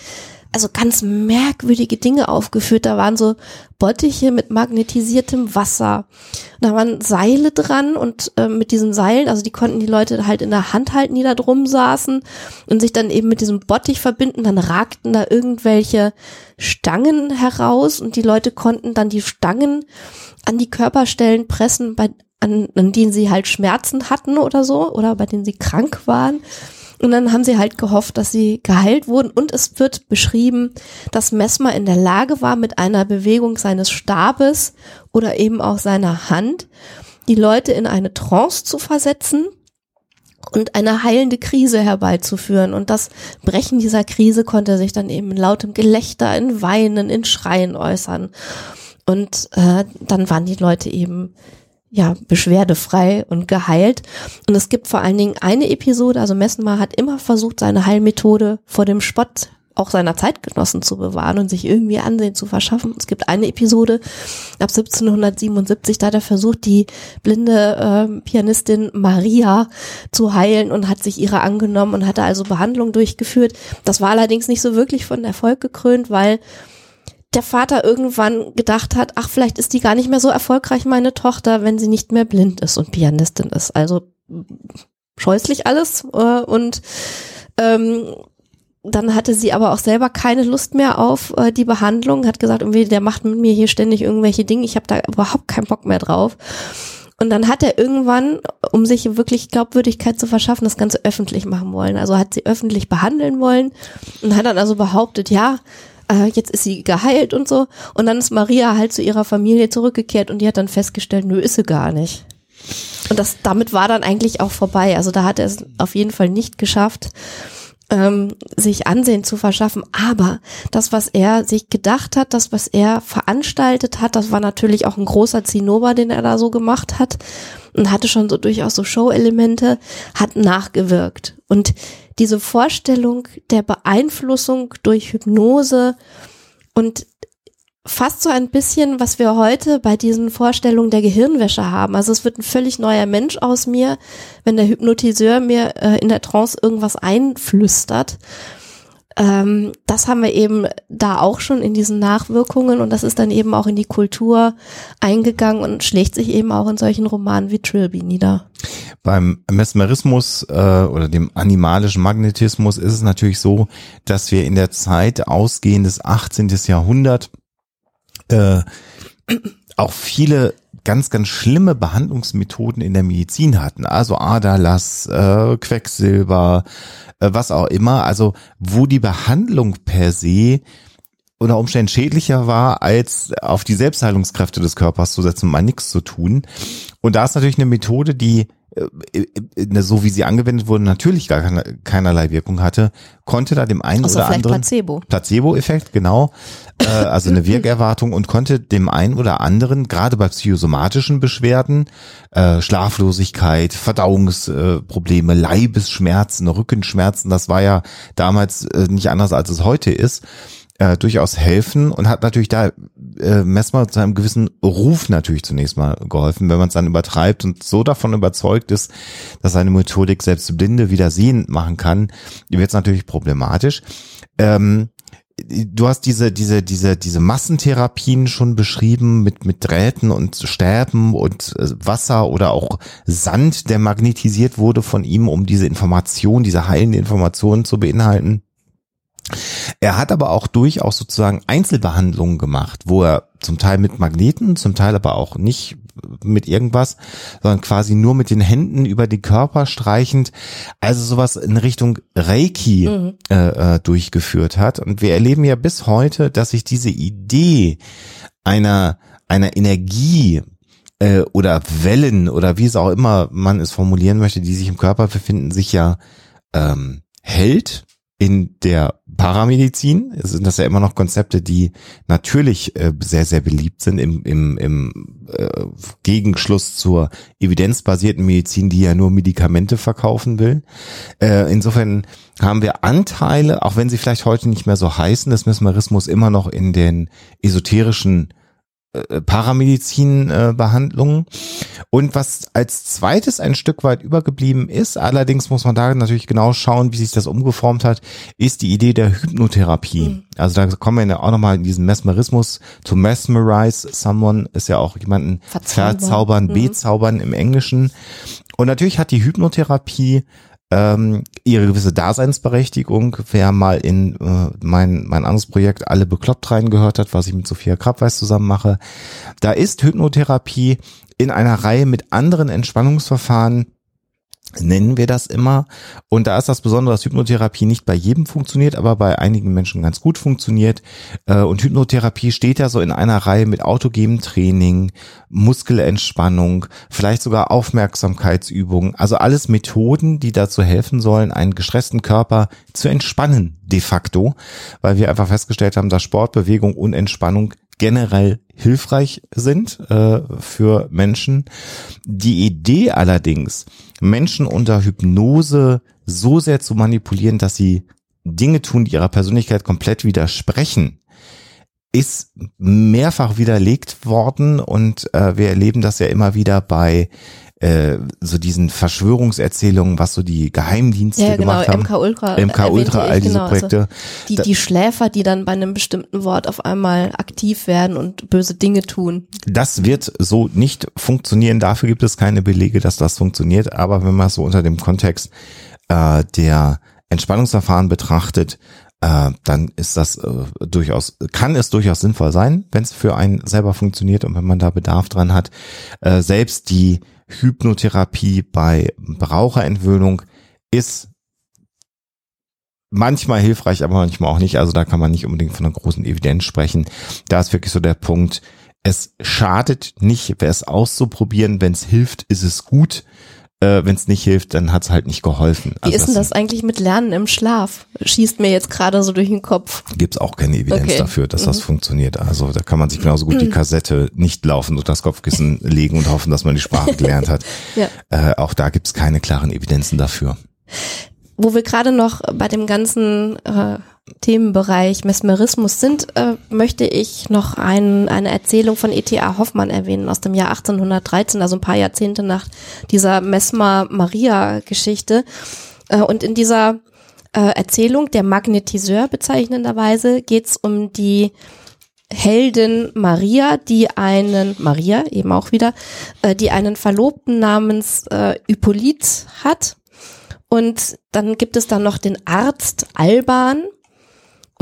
also ganz merkwürdige Dinge aufgeführt. Da waren so Bottiche mit magnetisiertem Wasser. Da waren Seile dran und äh, mit diesen Seilen, also die konnten die Leute halt in der Hand halten, die da drum saßen und sich dann eben mit diesem Bottich verbinden. Dann ragten da irgendwelche Stangen heraus und die Leute konnten dann die Stangen an die Körperstellen pressen, bei, an, an denen sie halt Schmerzen hatten oder so oder bei denen sie krank waren. Und dann haben sie halt gehofft, dass sie geheilt wurden. Und es wird beschrieben, dass Messmer in der Lage war, mit einer Bewegung seines Stabes oder eben auch seiner Hand die Leute in eine Trance zu versetzen und eine heilende Krise herbeizuführen. Und das Brechen dieser Krise konnte sich dann eben in lautem Gelächter, in Weinen, in Schreien äußern. Und äh, dann waren die Leute eben ja, beschwerdefrei und geheilt. Und es gibt vor allen Dingen eine Episode, also Messenmar hat immer versucht, seine Heilmethode vor dem Spott auch seiner Zeitgenossen zu bewahren und sich irgendwie Ansehen zu verschaffen. Es gibt eine Episode ab 1777, da hat er versucht, die blinde äh, Pianistin Maria zu heilen und hat sich ihrer angenommen und hatte also Behandlung durchgeführt. Das war allerdings nicht so wirklich von Erfolg gekrönt, weil der Vater irgendwann gedacht hat, ach, vielleicht ist die gar nicht mehr so erfolgreich, meine Tochter, wenn sie nicht mehr blind ist und Pianistin ist. Also scheußlich alles. Äh, und ähm, dann hatte sie aber auch selber keine Lust mehr auf äh, die Behandlung, hat gesagt, irgendwie, der macht mit mir hier ständig irgendwelche Dinge, ich habe da überhaupt keinen Bock mehr drauf. Und dann hat er irgendwann, um sich wirklich Glaubwürdigkeit zu verschaffen, das Ganze öffentlich machen wollen. Also hat sie öffentlich behandeln wollen und hat dann also behauptet, ja, äh, jetzt ist sie geheilt und so. Und dann ist Maria halt zu ihrer Familie zurückgekehrt und die hat dann festgestellt, nö, ist sie gar nicht. Und das, damit war dann eigentlich auch vorbei. Also da hat er es auf jeden Fall nicht geschafft, ähm, sich Ansehen zu verschaffen. Aber das, was er sich gedacht hat, das, was er veranstaltet hat, das war natürlich auch ein großer Zinnober, den er da so gemacht hat und hatte schon so durchaus so Show-Elemente, hat nachgewirkt. Und diese Vorstellung der Beeinflussung durch Hypnose und fast so ein bisschen, was wir heute bei diesen Vorstellungen der Gehirnwäsche haben. Also es wird ein völlig neuer Mensch aus mir, wenn der Hypnotiseur mir äh, in der Trance irgendwas einflüstert. Ähm, das haben wir eben da auch schon in diesen Nachwirkungen und das ist dann eben auch in die Kultur eingegangen und schlägt sich eben auch in solchen Romanen wie Trilby nieder.
Beim Mesmerismus äh, oder dem animalischen Magnetismus ist es natürlich so, dass wir in der Zeit ausgehendes 18. Jahrhundert äh, auch viele ganz, ganz schlimme Behandlungsmethoden in der Medizin hatten. Also Aderlass, äh, Quecksilber, äh, was auch immer. Also wo die Behandlung per se unter Umständen schädlicher war, als auf die Selbstheilungskräfte des Körpers zu setzen, um mal nichts zu tun. Und da ist natürlich eine Methode, die so wie sie angewendet wurde, natürlich gar keine, keinerlei Wirkung hatte, konnte da dem einen
Außer
oder anderen
Placebo.
Placebo-Effekt, genau, äh, also eine Wirkerwartung und konnte dem einen oder anderen, gerade bei psychosomatischen Beschwerden, äh, Schlaflosigkeit, Verdauungsprobleme, Leibesschmerzen, Rückenschmerzen, das war ja damals äh, nicht anders, als es heute ist, äh, durchaus helfen und hat natürlich da äh, Messmer zu einem gewissen Ruf natürlich zunächst mal geholfen, wenn man es dann übertreibt und so davon überzeugt ist, dass seine Methodik selbst Blinde wieder sehend machen kann, wird es natürlich problematisch. Ähm, du hast diese, diese, diese, diese Massentherapien schon beschrieben mit, mit Drähten und Stäben und äh, Wasser oder auch Sand, der magnetisiert wurde von ihm, um diese Information, diese heilende Information zu beinhalten. Er hat aber auch durchaus sozusagen Einzelbehandlungen gemacht, wo er zum Teil mit Magneten, zum Teil aber auch nicht mit irgendwas, sondern quasi nur mit den Händen über den Körper streichend, also sowas in Richtung Reiki
Mhm.
äh, äh, durchgeführt hat. Und wir erleben ja bis heute, dass sich diese Idee einer einer Energie äh, oder Wellen oder wie es auch immer man es formulieren möchte, die sich im Körper befinden, sich ja ähm, hält in der Paramedizin. Sind das ja immer noch Konzepte, die natürlich äh, sehr, sehr beliebt sind im, im, im äh, Gegenschluss zur evidenzbasierten Medizin, die ja nur Medikamente verkaufen will. Äh, insofern haben wir Anteile, auch wenn sie vielleicht heute nicht mehr so heißen, des Mesmerismus immer noch in den esoterischen Paramedizin-Behandlungen. Und was als zweites ein Stück weit übergeblieben ist, allerdings muss man da natürlich genau schauen, wie sich das umgeformt hat, ist die Idee der Hypnotherapie. Also da kommen wir ja auch nochmal in diesen Mesmerismus. To mesmerize someone ist ja auch jemanden
Verzaubern.
verzaubern, bezaubern im Englischen. Und natürlich hat die Hypnotherapie ähm, ihre gewisse Daseinsberechtigung. Wer mal in äh, mein, mein anderes Projekt Alle bekloppt reingehört hat, was ich mit Sophia Krabweis zusammen mache, da ist Hypnotherapie in einer Reihe mit anderen Entspannungsverfahren nennen wir das immer. Und da ist das Besondere, dass Hypnotherapie nicht bei jedem funktioniert, aber bei einigen Menschen ganz gut funktioniert. Äh, Und Hypnotherapie steht ja so in einer Reihe mit autogenem Training, Muskelentspannung, vielleicht sogar Aufmerksamkeitsübungen. Also alles Methoden, die dazu helfen sollen, einen gestressten Körper zu entspannen, de facto. Weil wir einfach festgestellt haben, dass Sport, Bewegung und Entspannung generell hilfreich sind äh, für Menschen. Die Idee allerdings, Menschen unter Hypnose so sehr zu manipulieren, dass sie Dinge tun, die ihrer Persönlichkeit komplett widersprechen, ist mehrfach widerlegt worden und äh, wir erleben das ja immer wieder bei äh, so diesen Verschwörungserzählungen, was so die Geheimdienste
Ja, genau,
gemacht haben.
MK Ultra.
MK Ultra,
ich,
all diese
genau, also
Projekte.
Die, die Schläfer, die dann bei einem bestimmten Wort auf einmal aktiv werden und böse Dinge tun.
Das wird so nicht funktionieren. Dafür gibt es keine Belege, dass das funktioniert. Aber wenn man es so unter dem Kontext äh, der Entspannungsverfahren betrachtet, äh, dann ist das äh, durchaus, kann es durchaus sinnvoll sein, wenn es für einen selber funktioniert und wenn man da Bedarf dran hat. Äh, selbst die Hypnotherapie bei Raucherentwöhnung ist manchmal hilfreich, aber manchmal auch nicht. Also da kann man nicht unbedingt von einer großen Evidenz sprechen. Da ist wirklich so der Punkt, es schadet nicht, es auszuprobieren. Wenn es hilft, ist es gut. Äh, Wenn es nicht hilft, dann hat es halt nicht geholfen.
Wie ist denn das eigentlich mit Lernen im Schlaf? Schießt mir jetzt gerade so durch den Kopf.
Gibt es auch keine Evidenz
Okay.
dafür, dass das funktioniert. Also da kann man sich genauso gut die Kassette nicht laufen und das Kopfkissen legen und hoffen, dass man die Sprache gelernt hat.
Ja.
Äh, auch da gibt es keine klaren Evidenzen dafür.
Wo wir gerade noch bei dem ganzen äh, Themenbereich Mesmerismus sind, äh, möchte ich noch ein, eine Erzählung von E.T.A. Hoffmann erwähnen aus dem Jahr 1813, also ein paar Jahrzehnte nach dieser Mesmer-Maria-Geschichte. Äh, und in dieser äh, Erzählung, der Magnetiseur bezeichnenderweise, geht es um die Heldin Maria, die einen, Maria eben auch wieder, äh, die einen Verlobten namens äh, Hippolyt hat. Und dann gibt es dann noch den Arzt Alban.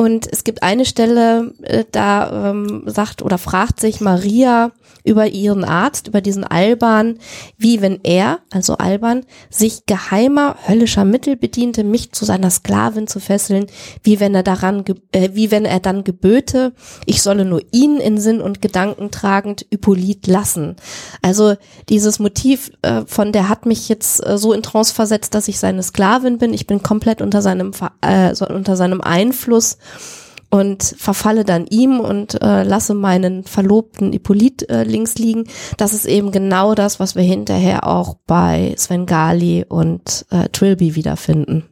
Und es gibt eine Stelle, äh, da ähm, sagt oder fragt sich Maria über ihren Arzt, über diesen Alban, wie wenn er, also Alban, sich geheimer höllischer Mittel bediente, mich zu seiner Sklavin zu fesseln, wie wenn er daran, äh, wie wenn er dann geböte, ich solle nur ihn in Sinn und Gedanken tragend Hippolyt lassen. Also dieses Motiv äh, von der hat mich jetzt äh, so in Trance versetzt, dass ich seine Sklavin bin. Ich bin komplett unter seinem äh, unter seinem Einfluss und verfalle dann ihm und äh, lasse meinen Verlobten Hippolyt äh, links liegen. Das ist eben genau das, was wir hinterher auch bei Svengali und äh, Trilby wiederfinden.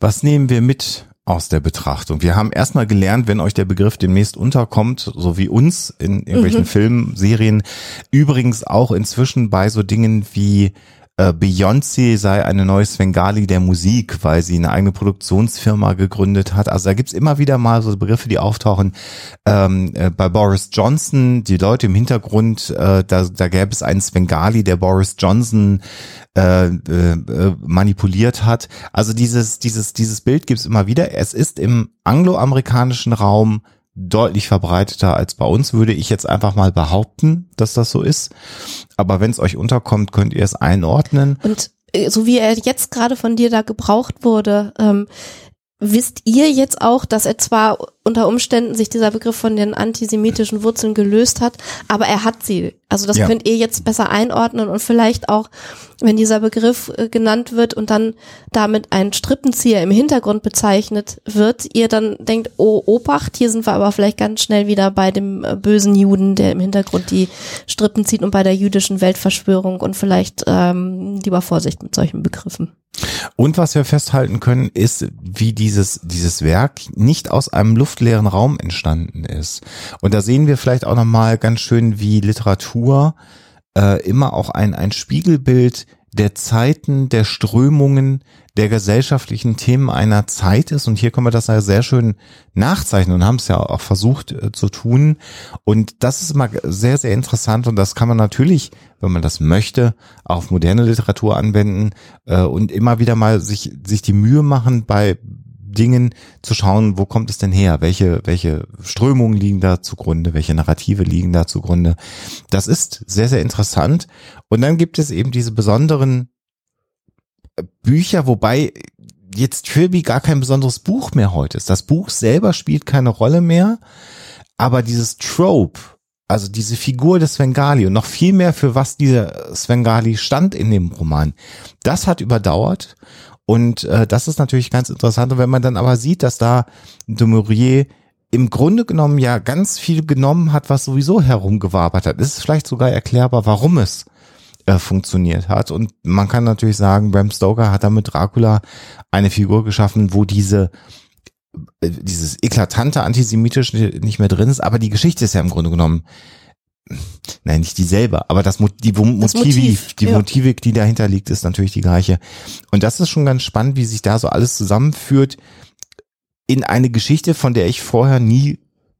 Was nehmen wir mit aus der Betrachtung? Wir haben erstmal gelernt, wenn euch der Begriff demnächst unterkommt, so wie uns in irgendwelchen Filmen, Serien, übrigens auch inzwischen bei so Dingen wie äh, Beyoncé sei eine neue Svengali der Musik, weil sie eine eigene Produktionsfirma gegründet hat. Also da gibt's immer wieder mal so Begriffe, die auftauchen. Ähm, äh, bei Boris Johnson, die Leute im Hintergrund, äh, da, da gäbe es einen Svengali, der Boris Johnson äh, äh, manipuliert hat. Also dieses, dieses, dieses Bild gibt's immer wieder. Es ist im angloamerikanischen Raum deutlich verbreiteter als bei uns, würde ich jetzt einfach mal behaupten, dass das so ist. Aber wenn es euch unterkommt, könnt ihr es einordnen.
Und äh, so wie er jetzt gerade von dir da gebraucht wurde, ähm, wisst ihr jetzt auch, dass er zwar unter Umständen sich dieser Begriff von den antisemitischen Wurzeln gelöst hat, aber er hat sie. Also das
Ja.
könnt ihr jetzt besser einordnen und vielleicht auch, wenn dieser Begriff äh, genannt wird und dann damit ein Strippenzieher im Hintergrund bezeichnet wird, ihr dann denkt, oh Obacht, hier sind wir aber vielleicht ganz schnell wieder bei dem äh, bösen Juden, der im Hintergrund die Strippen zieht und bei der jüdischen Weltverschwörung und vielleicht ähm, lieber Vorsicht mit solchen Begriffen.
Und was wir festhalten können, ist, wie dieses, dieses Werk nicht aus einem luftleeren Raum entstanden ist. Und da sehen wir vielleicht auch nochmal ganz schön, wie Literatur äh, immer auch ein, ein Spiegelbild der Zeiten, der Strömungen, der gesellschaftlichen Themen einer Zeit ist. Und hier können wir das ja sehr schön nachzeichnen und haben es ja auch versucht äh, zu tun. Und das ist immer sehr, sehr interessant. Und das kann man natürlich, wenn man das möchte, auf moderne Literatur anwenden äh, und immer wieder mal sich, sich die Mühe machen, bei Dingen zu schauen, wo kommt es denn her? Welche, welche Strömungen liegen da zugrunde? Welche Narrative liegen da zugrunde? Das ist sehr, sehr interessant. Und dann gibt es eben diese besonderen äh, Bücher, wobei jetzt Trilby gar kein besonderes Buch mehr heute ist. Das Buch selber spielt keine Rolle mehr, aber dieses Trope, also diese Figur des Svengali und noch viel mehr für was dieser Svengali stand in dem Roman, das hat überdauert und äh, das ist natürlich ganz interessant. Und wenn man dann aber sieht, dass da de Maurier im Grunde genommen ja ganz viel genommen hat, was sowieso herumgewabert hat, ist es vielleicht sogar erklärbar, warum es äh, funktioniert hat. Und man kann natürlich sagen, Bram Stoker hat da mit Dracula eine Figur geschaffen, wo diese äh, dieses eklatante antisemitische nicht mehr drin ist, aber die Geschichte ist ja im Grunde genommen Nein, nicht dieselbe, aber das, die Mo-
Das
Motivik,
Motiv,
die
ja.
Motivik, die dahinter liegt, ist natürlich die gleiche. Und das ist schon ganz spannend, wie sich da so alles zusammenführt in eine Geschichte, von der ich vorher nie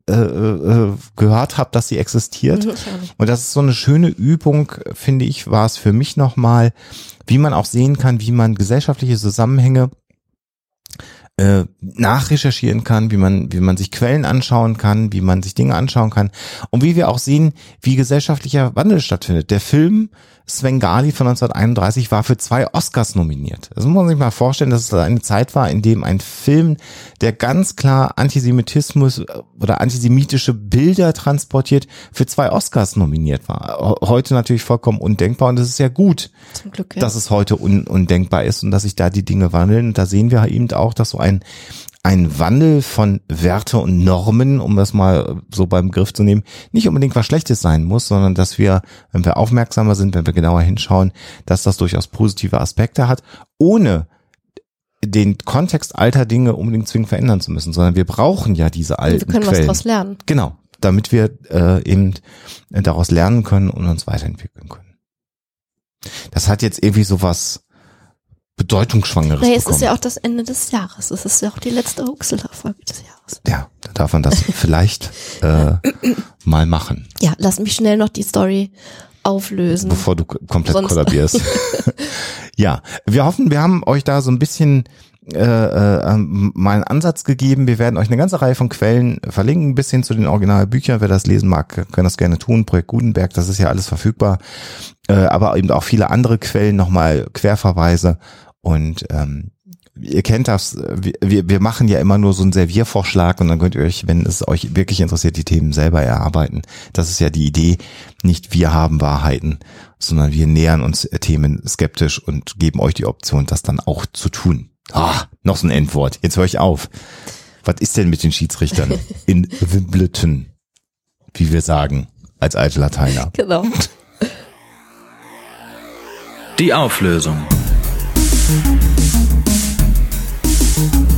äh, äh, gehört habe, dass sie existiert.
Mhm.
Und das ist so eine schöne Übung, finde ich, war es für mich nochmal, wie man auch sehen kann, wie man gesellschaftliche Zusammenhänge äh, nachrecherchieren kann, wie man, wie man sich Quellen anschauen kann, wie man sich Dinge anschauen kann und wie wir auch sehen, wie gesellschaftlicher Wandel stattfindet. Der Film Svengali von 1931 war für zwei Oscars nominiert. Das muss man sich mal vorstellen, dass es eine Zeit war, in dem ein Film, der ganz klar Antisemitismus oder antisemitische Bilder transportiert, für zwei Oscars nominiert war. Heute natürlich vollkommen undenkbar und es ist ja gut,
Zum Glück, ja.
dass es heute un undenkbar ist und dass sich da die Dinge wandeln. Und da sehen wir eben auch, dass so ein, ein Wandel von Werte und Normen, um das mal so beim Griff zu nehmen, nicht unbedingt was Schlechtes sein muss, sondern dass wir, wenn wir aufmerksamer sind, wenn wir genauer hinschauen, dass das durchaus positive Aspekte hat, ohne den Kontext alter Dinge unbedingt zwingend verändern zu müssen, sondern wir brauchen ja diese
wir
alten
können was
Quellen.
daraus lernen.
Genau, damit wir äh, eben daraus lernen können und uns weiterentwickeln können. Das hat jetzt irgendwie so was Bedeutungsschwangeres
Naja, es
bekommen.
ist ja auch das Ende des Jahres. Es ist ja auch die letzte Huxela-Folge des Jahres.
ja, da darf man das vielleicht äh, mal machen,
Ja, lass mich schnell noch die Story auflösen.
bevor du komplett
Sonst-
kollabierst. ja, wir hoffen, wir haben euch da so ein bisschen äh, äh, ähm, mal einen Ansatz gegeben. Wir werden euch eine ganze Reihe von Quellen verlinken, bis hin zu den Originalbüchern. Wer das lesen mag, kann das gerne tun. Projekt Gutenberg, das ist ja alles verfügbar. Äh, aber eben auch viele andere Quellen, nochmal Querverweise. Und ähm, ihr kennt das, wir, wir wir machen ja immer nur so einen Serviervorschlag und dann könnt ihr euch, wenn es euch wirklich interessiert, die Themen selber erarbeiten. Das ist ja die Idee. Nicht wir haben Wahrheiten, sondern wir nähern uns Themen skeptisch und geben euch die Option, das dann auch zu tun. Ah, noch so ein Endwort. Jetzt höre ich auf. Was ist denn mit den Schiedsrichtern in Wimbledon? Wie wir sagen, als alte Lateiner.
Genau.
Die Auflösung. Thank you.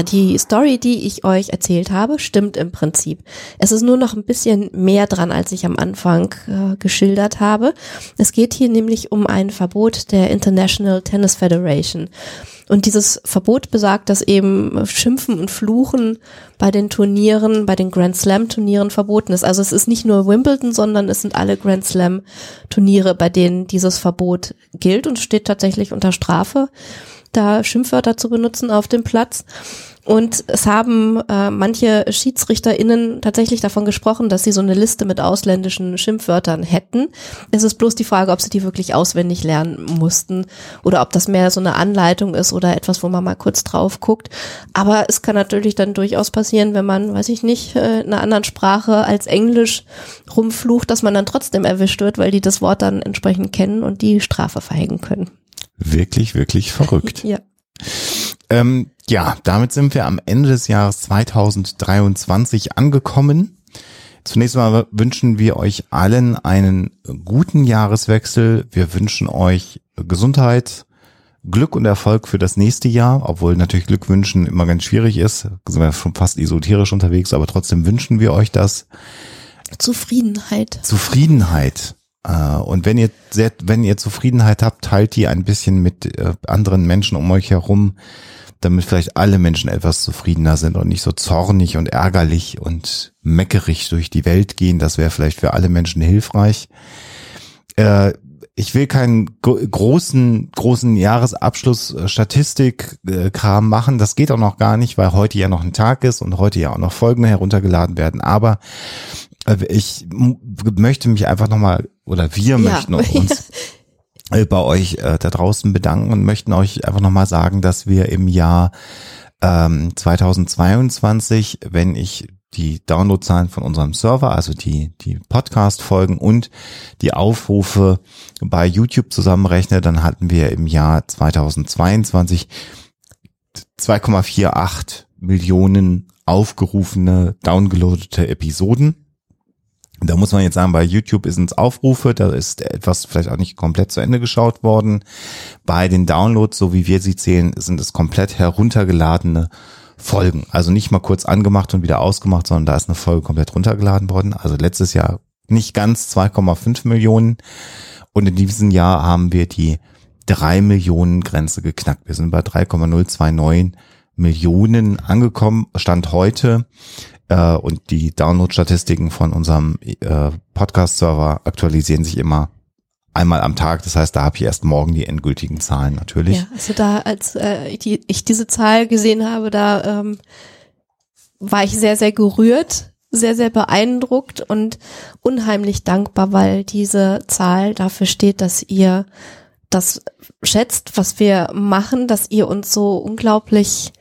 Ja, die Story, die ich euch erzählt habe, stimmt im Prinzip. Es ist nur noch ein bisschen mehr dran, als ich am Anfang äh, geschildert habe. Es geht hier nämlich um ein Verbot der International Tennis Federation. Und dieses Verbot besagt, dass eben Schimpfen und Fluchen bei den Turnieren, bei den Grand Slam Turnieren verboten ist. Also es ist nicht nur Wimbledon, sondern es sind alle Grand Slam Turniere, bei denen dieses Verbot gilt und steht tatsächlich unter Strafe da Schimpfwörter zu benutzen auf dem Platz. Und es haben äh, manche SchiedsrichterInnen tatsächlich davon gesprochen, dass sie so eine Liste mit ausländischen Schimpfwörtern hätten. Es ist bloß die Frage, ob sie die wirklich auswendig lernen mussten oder ob das mehr so eine Anleitung ist oder etwas, wo man mal kurz drauf guckt. Aber es kann natürlich dann durchaus passieren, wenn man, weiß ich nicht, äh, in einer anderen Sprache als Englisch rumflucht, dass man dann trotzdem erwischt wird, weil die das Wort dann entsprechend kennen und die Strafe verhängen können.
Wirklich, wirklich verrückt.
Ja.
Ähm, ja, damit sind wir am Ende des Jahres 2023 angekommen. Zunächst mal wünschen wir euch allen einen guten Jahreswechsel. Wir wünschen euch Gesundheit, Glück und Erfolg für das nächste Jahr, obwohl natürlich Glück wünschen immer ganz schwierig ist. Sind wir schon fast esoterisch unterwegs, aber trotzdem wünschen wir euch das.
Zufriedenheit.
Zufriedenheit. Äh, und wenn ihr wenn ihr Zufriedenheit habt, teilt die ein bisschen mit äh, anderen Menschen um euch herum, damit vielleicht alle Menschen etwas zufriedener sind und nicht so zornig und ärgerlich und meckerig durch die Welt gehen. Das wäre vielleicht für alle Menschen hilfreich. Äh, ich will keinen großen, großen Jahresabschluss Statistik-Kram machen. Das geht auch noch gar nicht, weil heute ja noch ein Tag ist und heute ja auch noch Folgen heruntergeladen werden. Aber ich möchte mich einfach nochmal, oder wir ja. möchten uns äh, bei euch äh, da draußen bedanken und möchten euch einfach nochmal sagen, dass wir im Jahr ähm, 2022, wenn ich die Downloadzahlen von unserem Server, also die, die Podcast-Folgen und die Aufrufe bei YouTube zusammenrechne, dann hatten wir im Jahr 2022 2,48 Millionen aufgerufene, downgeloadete Episoden. Da muss man jetzt sagen, bei YouTube ist es Aufrufe, da ist etwas vielleicht auch nicht komplett zu Ende geschaut worden. Bei den Downloads, so wie wir sie zählen, sind es komplett heruntergeladene Folgen. Also nicht mal kurz angemacht und wieder ausgemacht, sondern da ist eine Folge komplett runtergeladen worden. Also letztes Jahr nicht ganz 2,5 Millionen. Und in diesem Jahr haben wir die drei Millionen Grenze geknackt. Wir sind bei 3,029 Millionen angekommen, Stand heute äh, und die Download-Statistiken von unserem äh, Podcast-Server aktualisieren sich immer einmal am Tag. Das heißt, da habe ich erst morgen die endgültigen Zahlen natürlich. Ja,
also da, als äh, die, ich diese Zahl gesehen habe, da ähm, war ich sehr, sehr gerührt, sehr, sehr beeindruckt und unheimlich dankbar, weil diese Zahl dafür steht, dass ihr das schätzt, was wir machen, dass ihr uns so unglaublich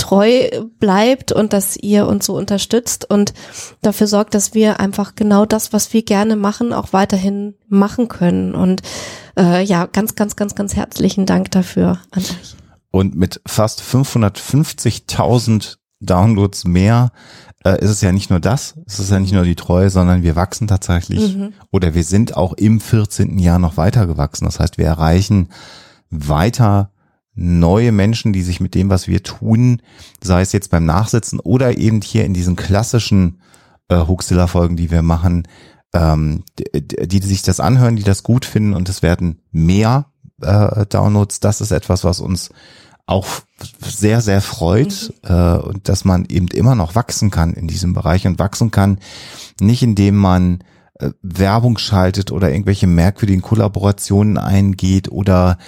treu bleibt und dass ihr uns so unterstützt und dafür sorgt, dass wir einfach genau das, was wir gerne machen, auch weiterhin machen können. Und äh, ja, ganz, ganz, ganz, ganz herzlichen Dank dafür an euch.
Und mit fast 550.000 Downloads mehr äh, ist es ja nicht nur das, es ist ja nicht nur die Treue, sondern wir wachsen tatsächlich mhm. oder wir sind auch im 14. Jahr noch weiter gewachsen. Das heißt, wir erreichen weiter neue Menschen, die sich mit dem, was wir tun, sei es jetzt beim Nachsitzen oder eben hier in diesen klassischen äh, Hoaxilla-Folgen, die wir machen, ähm, die, die sich das anhören, die das gut finden und es werden mehr äh, Downloads. Das ist etwas, was uns auch sehr, sehr freut mhm. äh, und dass man eben immer noch wachsen kann in diesem Bereich und wachsen kann, nicht indem man Werbung schaltet oder irgendwelche merkwürdigen Kollaborationen eingeht oder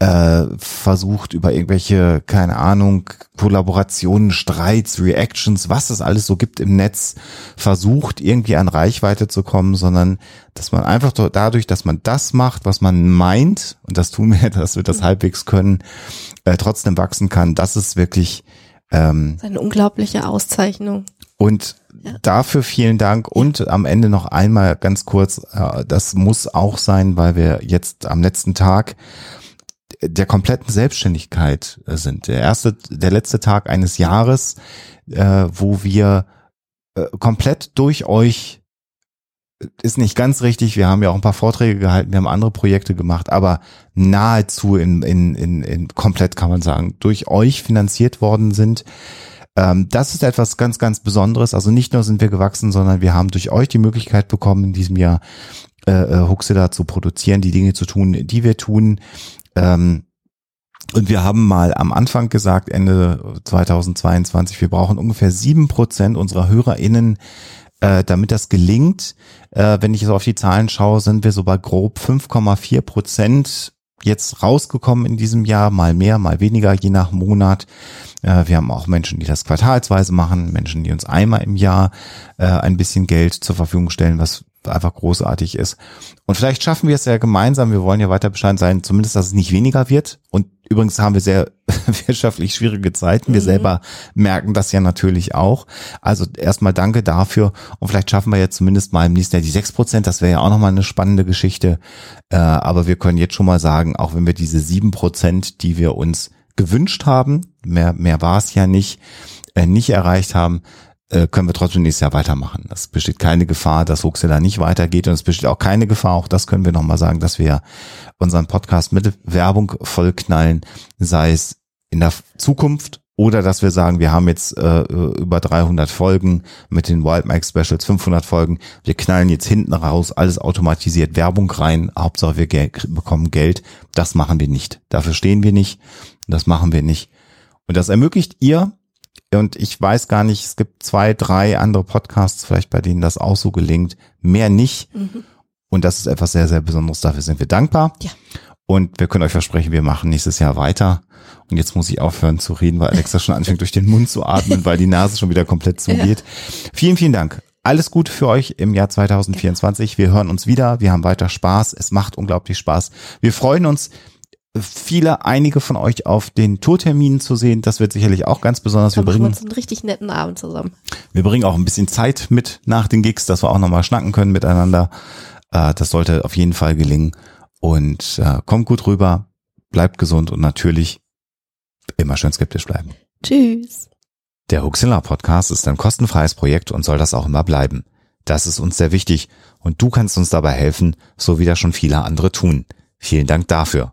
äh, versucht über irgendwelche, keine Ahnung, Kollaborationen, Streits, Reactions, was es alles so gibt im Netz, versucht irgendwie an Reichweite zu kommen, sondern dass man einfach dadurch, dass man das macht, was man meint, und das tun wir, dass wir das halbwegs können, äh, trotzdem wachsen kann, das ist wirklich
ähm, das ist eine unglaubliche Auszeichnung.
Und ja. dafür vielen Dank und am Ende noch einmal ganz kurz, äh, das muss auch sein, weil wir jetzt am letzten Tag der kompletten Selbstständigkeit äh, sind. Der erste, der letzte Tag eines Jahres, äh, wo wir komplett durch euch ist nicht ganz richtig. Wir haben ja auch ein paar Vorträge gehalten, wir haben andere Projekte gemacht, aber nahezu in, in, in, in komplett kann man sagen, durch euch finanziert worden sind. Ähm, das ist etwas ganz, ganz Besonderes. Also nicht nur sind wir gewachsen, sondern wir haben durch euch die Möglichkeit bekommen, in diesem Jahr äh, äh Huxilla zu produzieren, die Dinge zu tun, die wir tun. Ähm, und wir haben mal am Anfang gesagt, Ende 2022, wir brauchen ungefähr sieben Prozent unserer HörerInnen, äh, damit das gelingt. Äh, wenn ich so auf die Zahlen schaue, sind wir so bei grob 5,4 Prozent jetzt rausgekommen in diesem Jahr, mal mehr, mal weniger, je nach Monat. Äh, wir haben auch Menschen, die das quartalsweise machen, Menschen, die uns einmal im Jahr äh, ein bisschen Geld zur Verfügung stellen, was einfach großartig ist. Und vielleicht schaffen wir es ja gemeinsam. Wir wollen ja weiter Bescheid sein, zumindest, dass es nicht weniger wird. Und übrigens haben wir sehr wirtschaftlich schwierige Zeiten. Wir mhm. selber merken das ja natürlich auch. Also erstmal danke dafür. Und vielleicht schaffen wir jetzt zumindest mal im nächsten Jahr die sechs Prozent. Das wäre ja auch nochmal eine spannende Geschichte. Äh, aber wir können jetzt schon mal sagen, auch wenn wir diese sieben Prozent, die wir uns gewünscht haben, mehr, mehr war es ja nicht, äh, nicht erreicht haben, können wir trotzdem nächstes Jahr weitermachen. Es besteht keine Gefahr, dass Huxela nicht weitergeht und es besteht auch keine Gefahr, auch das können wir nochmal sagen, dass wir unseren Podcast mit Werbung vollknallen, sei es in der Zukunft oder dass wir sagen, wir haben jetzt äh, über 300 Folgen mit den Wild Mike Specials, 500 Folgen, wir knallen jetzt hinten raus, alles automatisiert, Werbung rein, Hauptsache wir ge bekommen Geld. Das machen wir nicht. Dafür stehen wir nicht. Das machen wir nicht. Und das ermöglicht ihr, und ich weiß gar nicht, es gibt zwei, drei andere Podcasts vielleicht, bei denen das auch so gelingt, mehr nicht. Mhm. Und das ist etwas sehr, sehr Besonderes. Dafür sind wir dankbar. Ja. Und wir können euch versprechen, wir machen nächstes Jahr weiter. Und jetzt muss ich aufhören zu reden, weil Alexa schon anfängt durch den Mund zu atmen, weil die Nase schon wieder komplett zugeht. Ja. Vielen, vielen Dank. Alles Gute für euch im Jahr 2024. Wir hören uns wieder. Wir haben weiter Spaß. Es macht unglaublich Spaß. Wir freuen uns, viele, einige von euch auf den Tourterminen zu sehen. Das wird sicherlich auch ganz besonders.
Wir bringen uns einen richtig netten Abend zusammen.
Wir bringen auch ein bisschen Zeit mit nach den Gigs, dass wir auch nochmal schnacken können miteinander. Äh, das sollte auf jeden Fall gelingen. Und äh, kommt gut rüber, bleibt gesund und natürlich immer schön skeptisch bleiben.
Tschüss.
Der Huxilla Podcast ist ein kostenfreies Projekt und soll das auch immer bleiben. Das ist uns sehr wichtig und du kannst uns dabei helfen, so wie das schon viele andere tun. Vielen Dank dafür.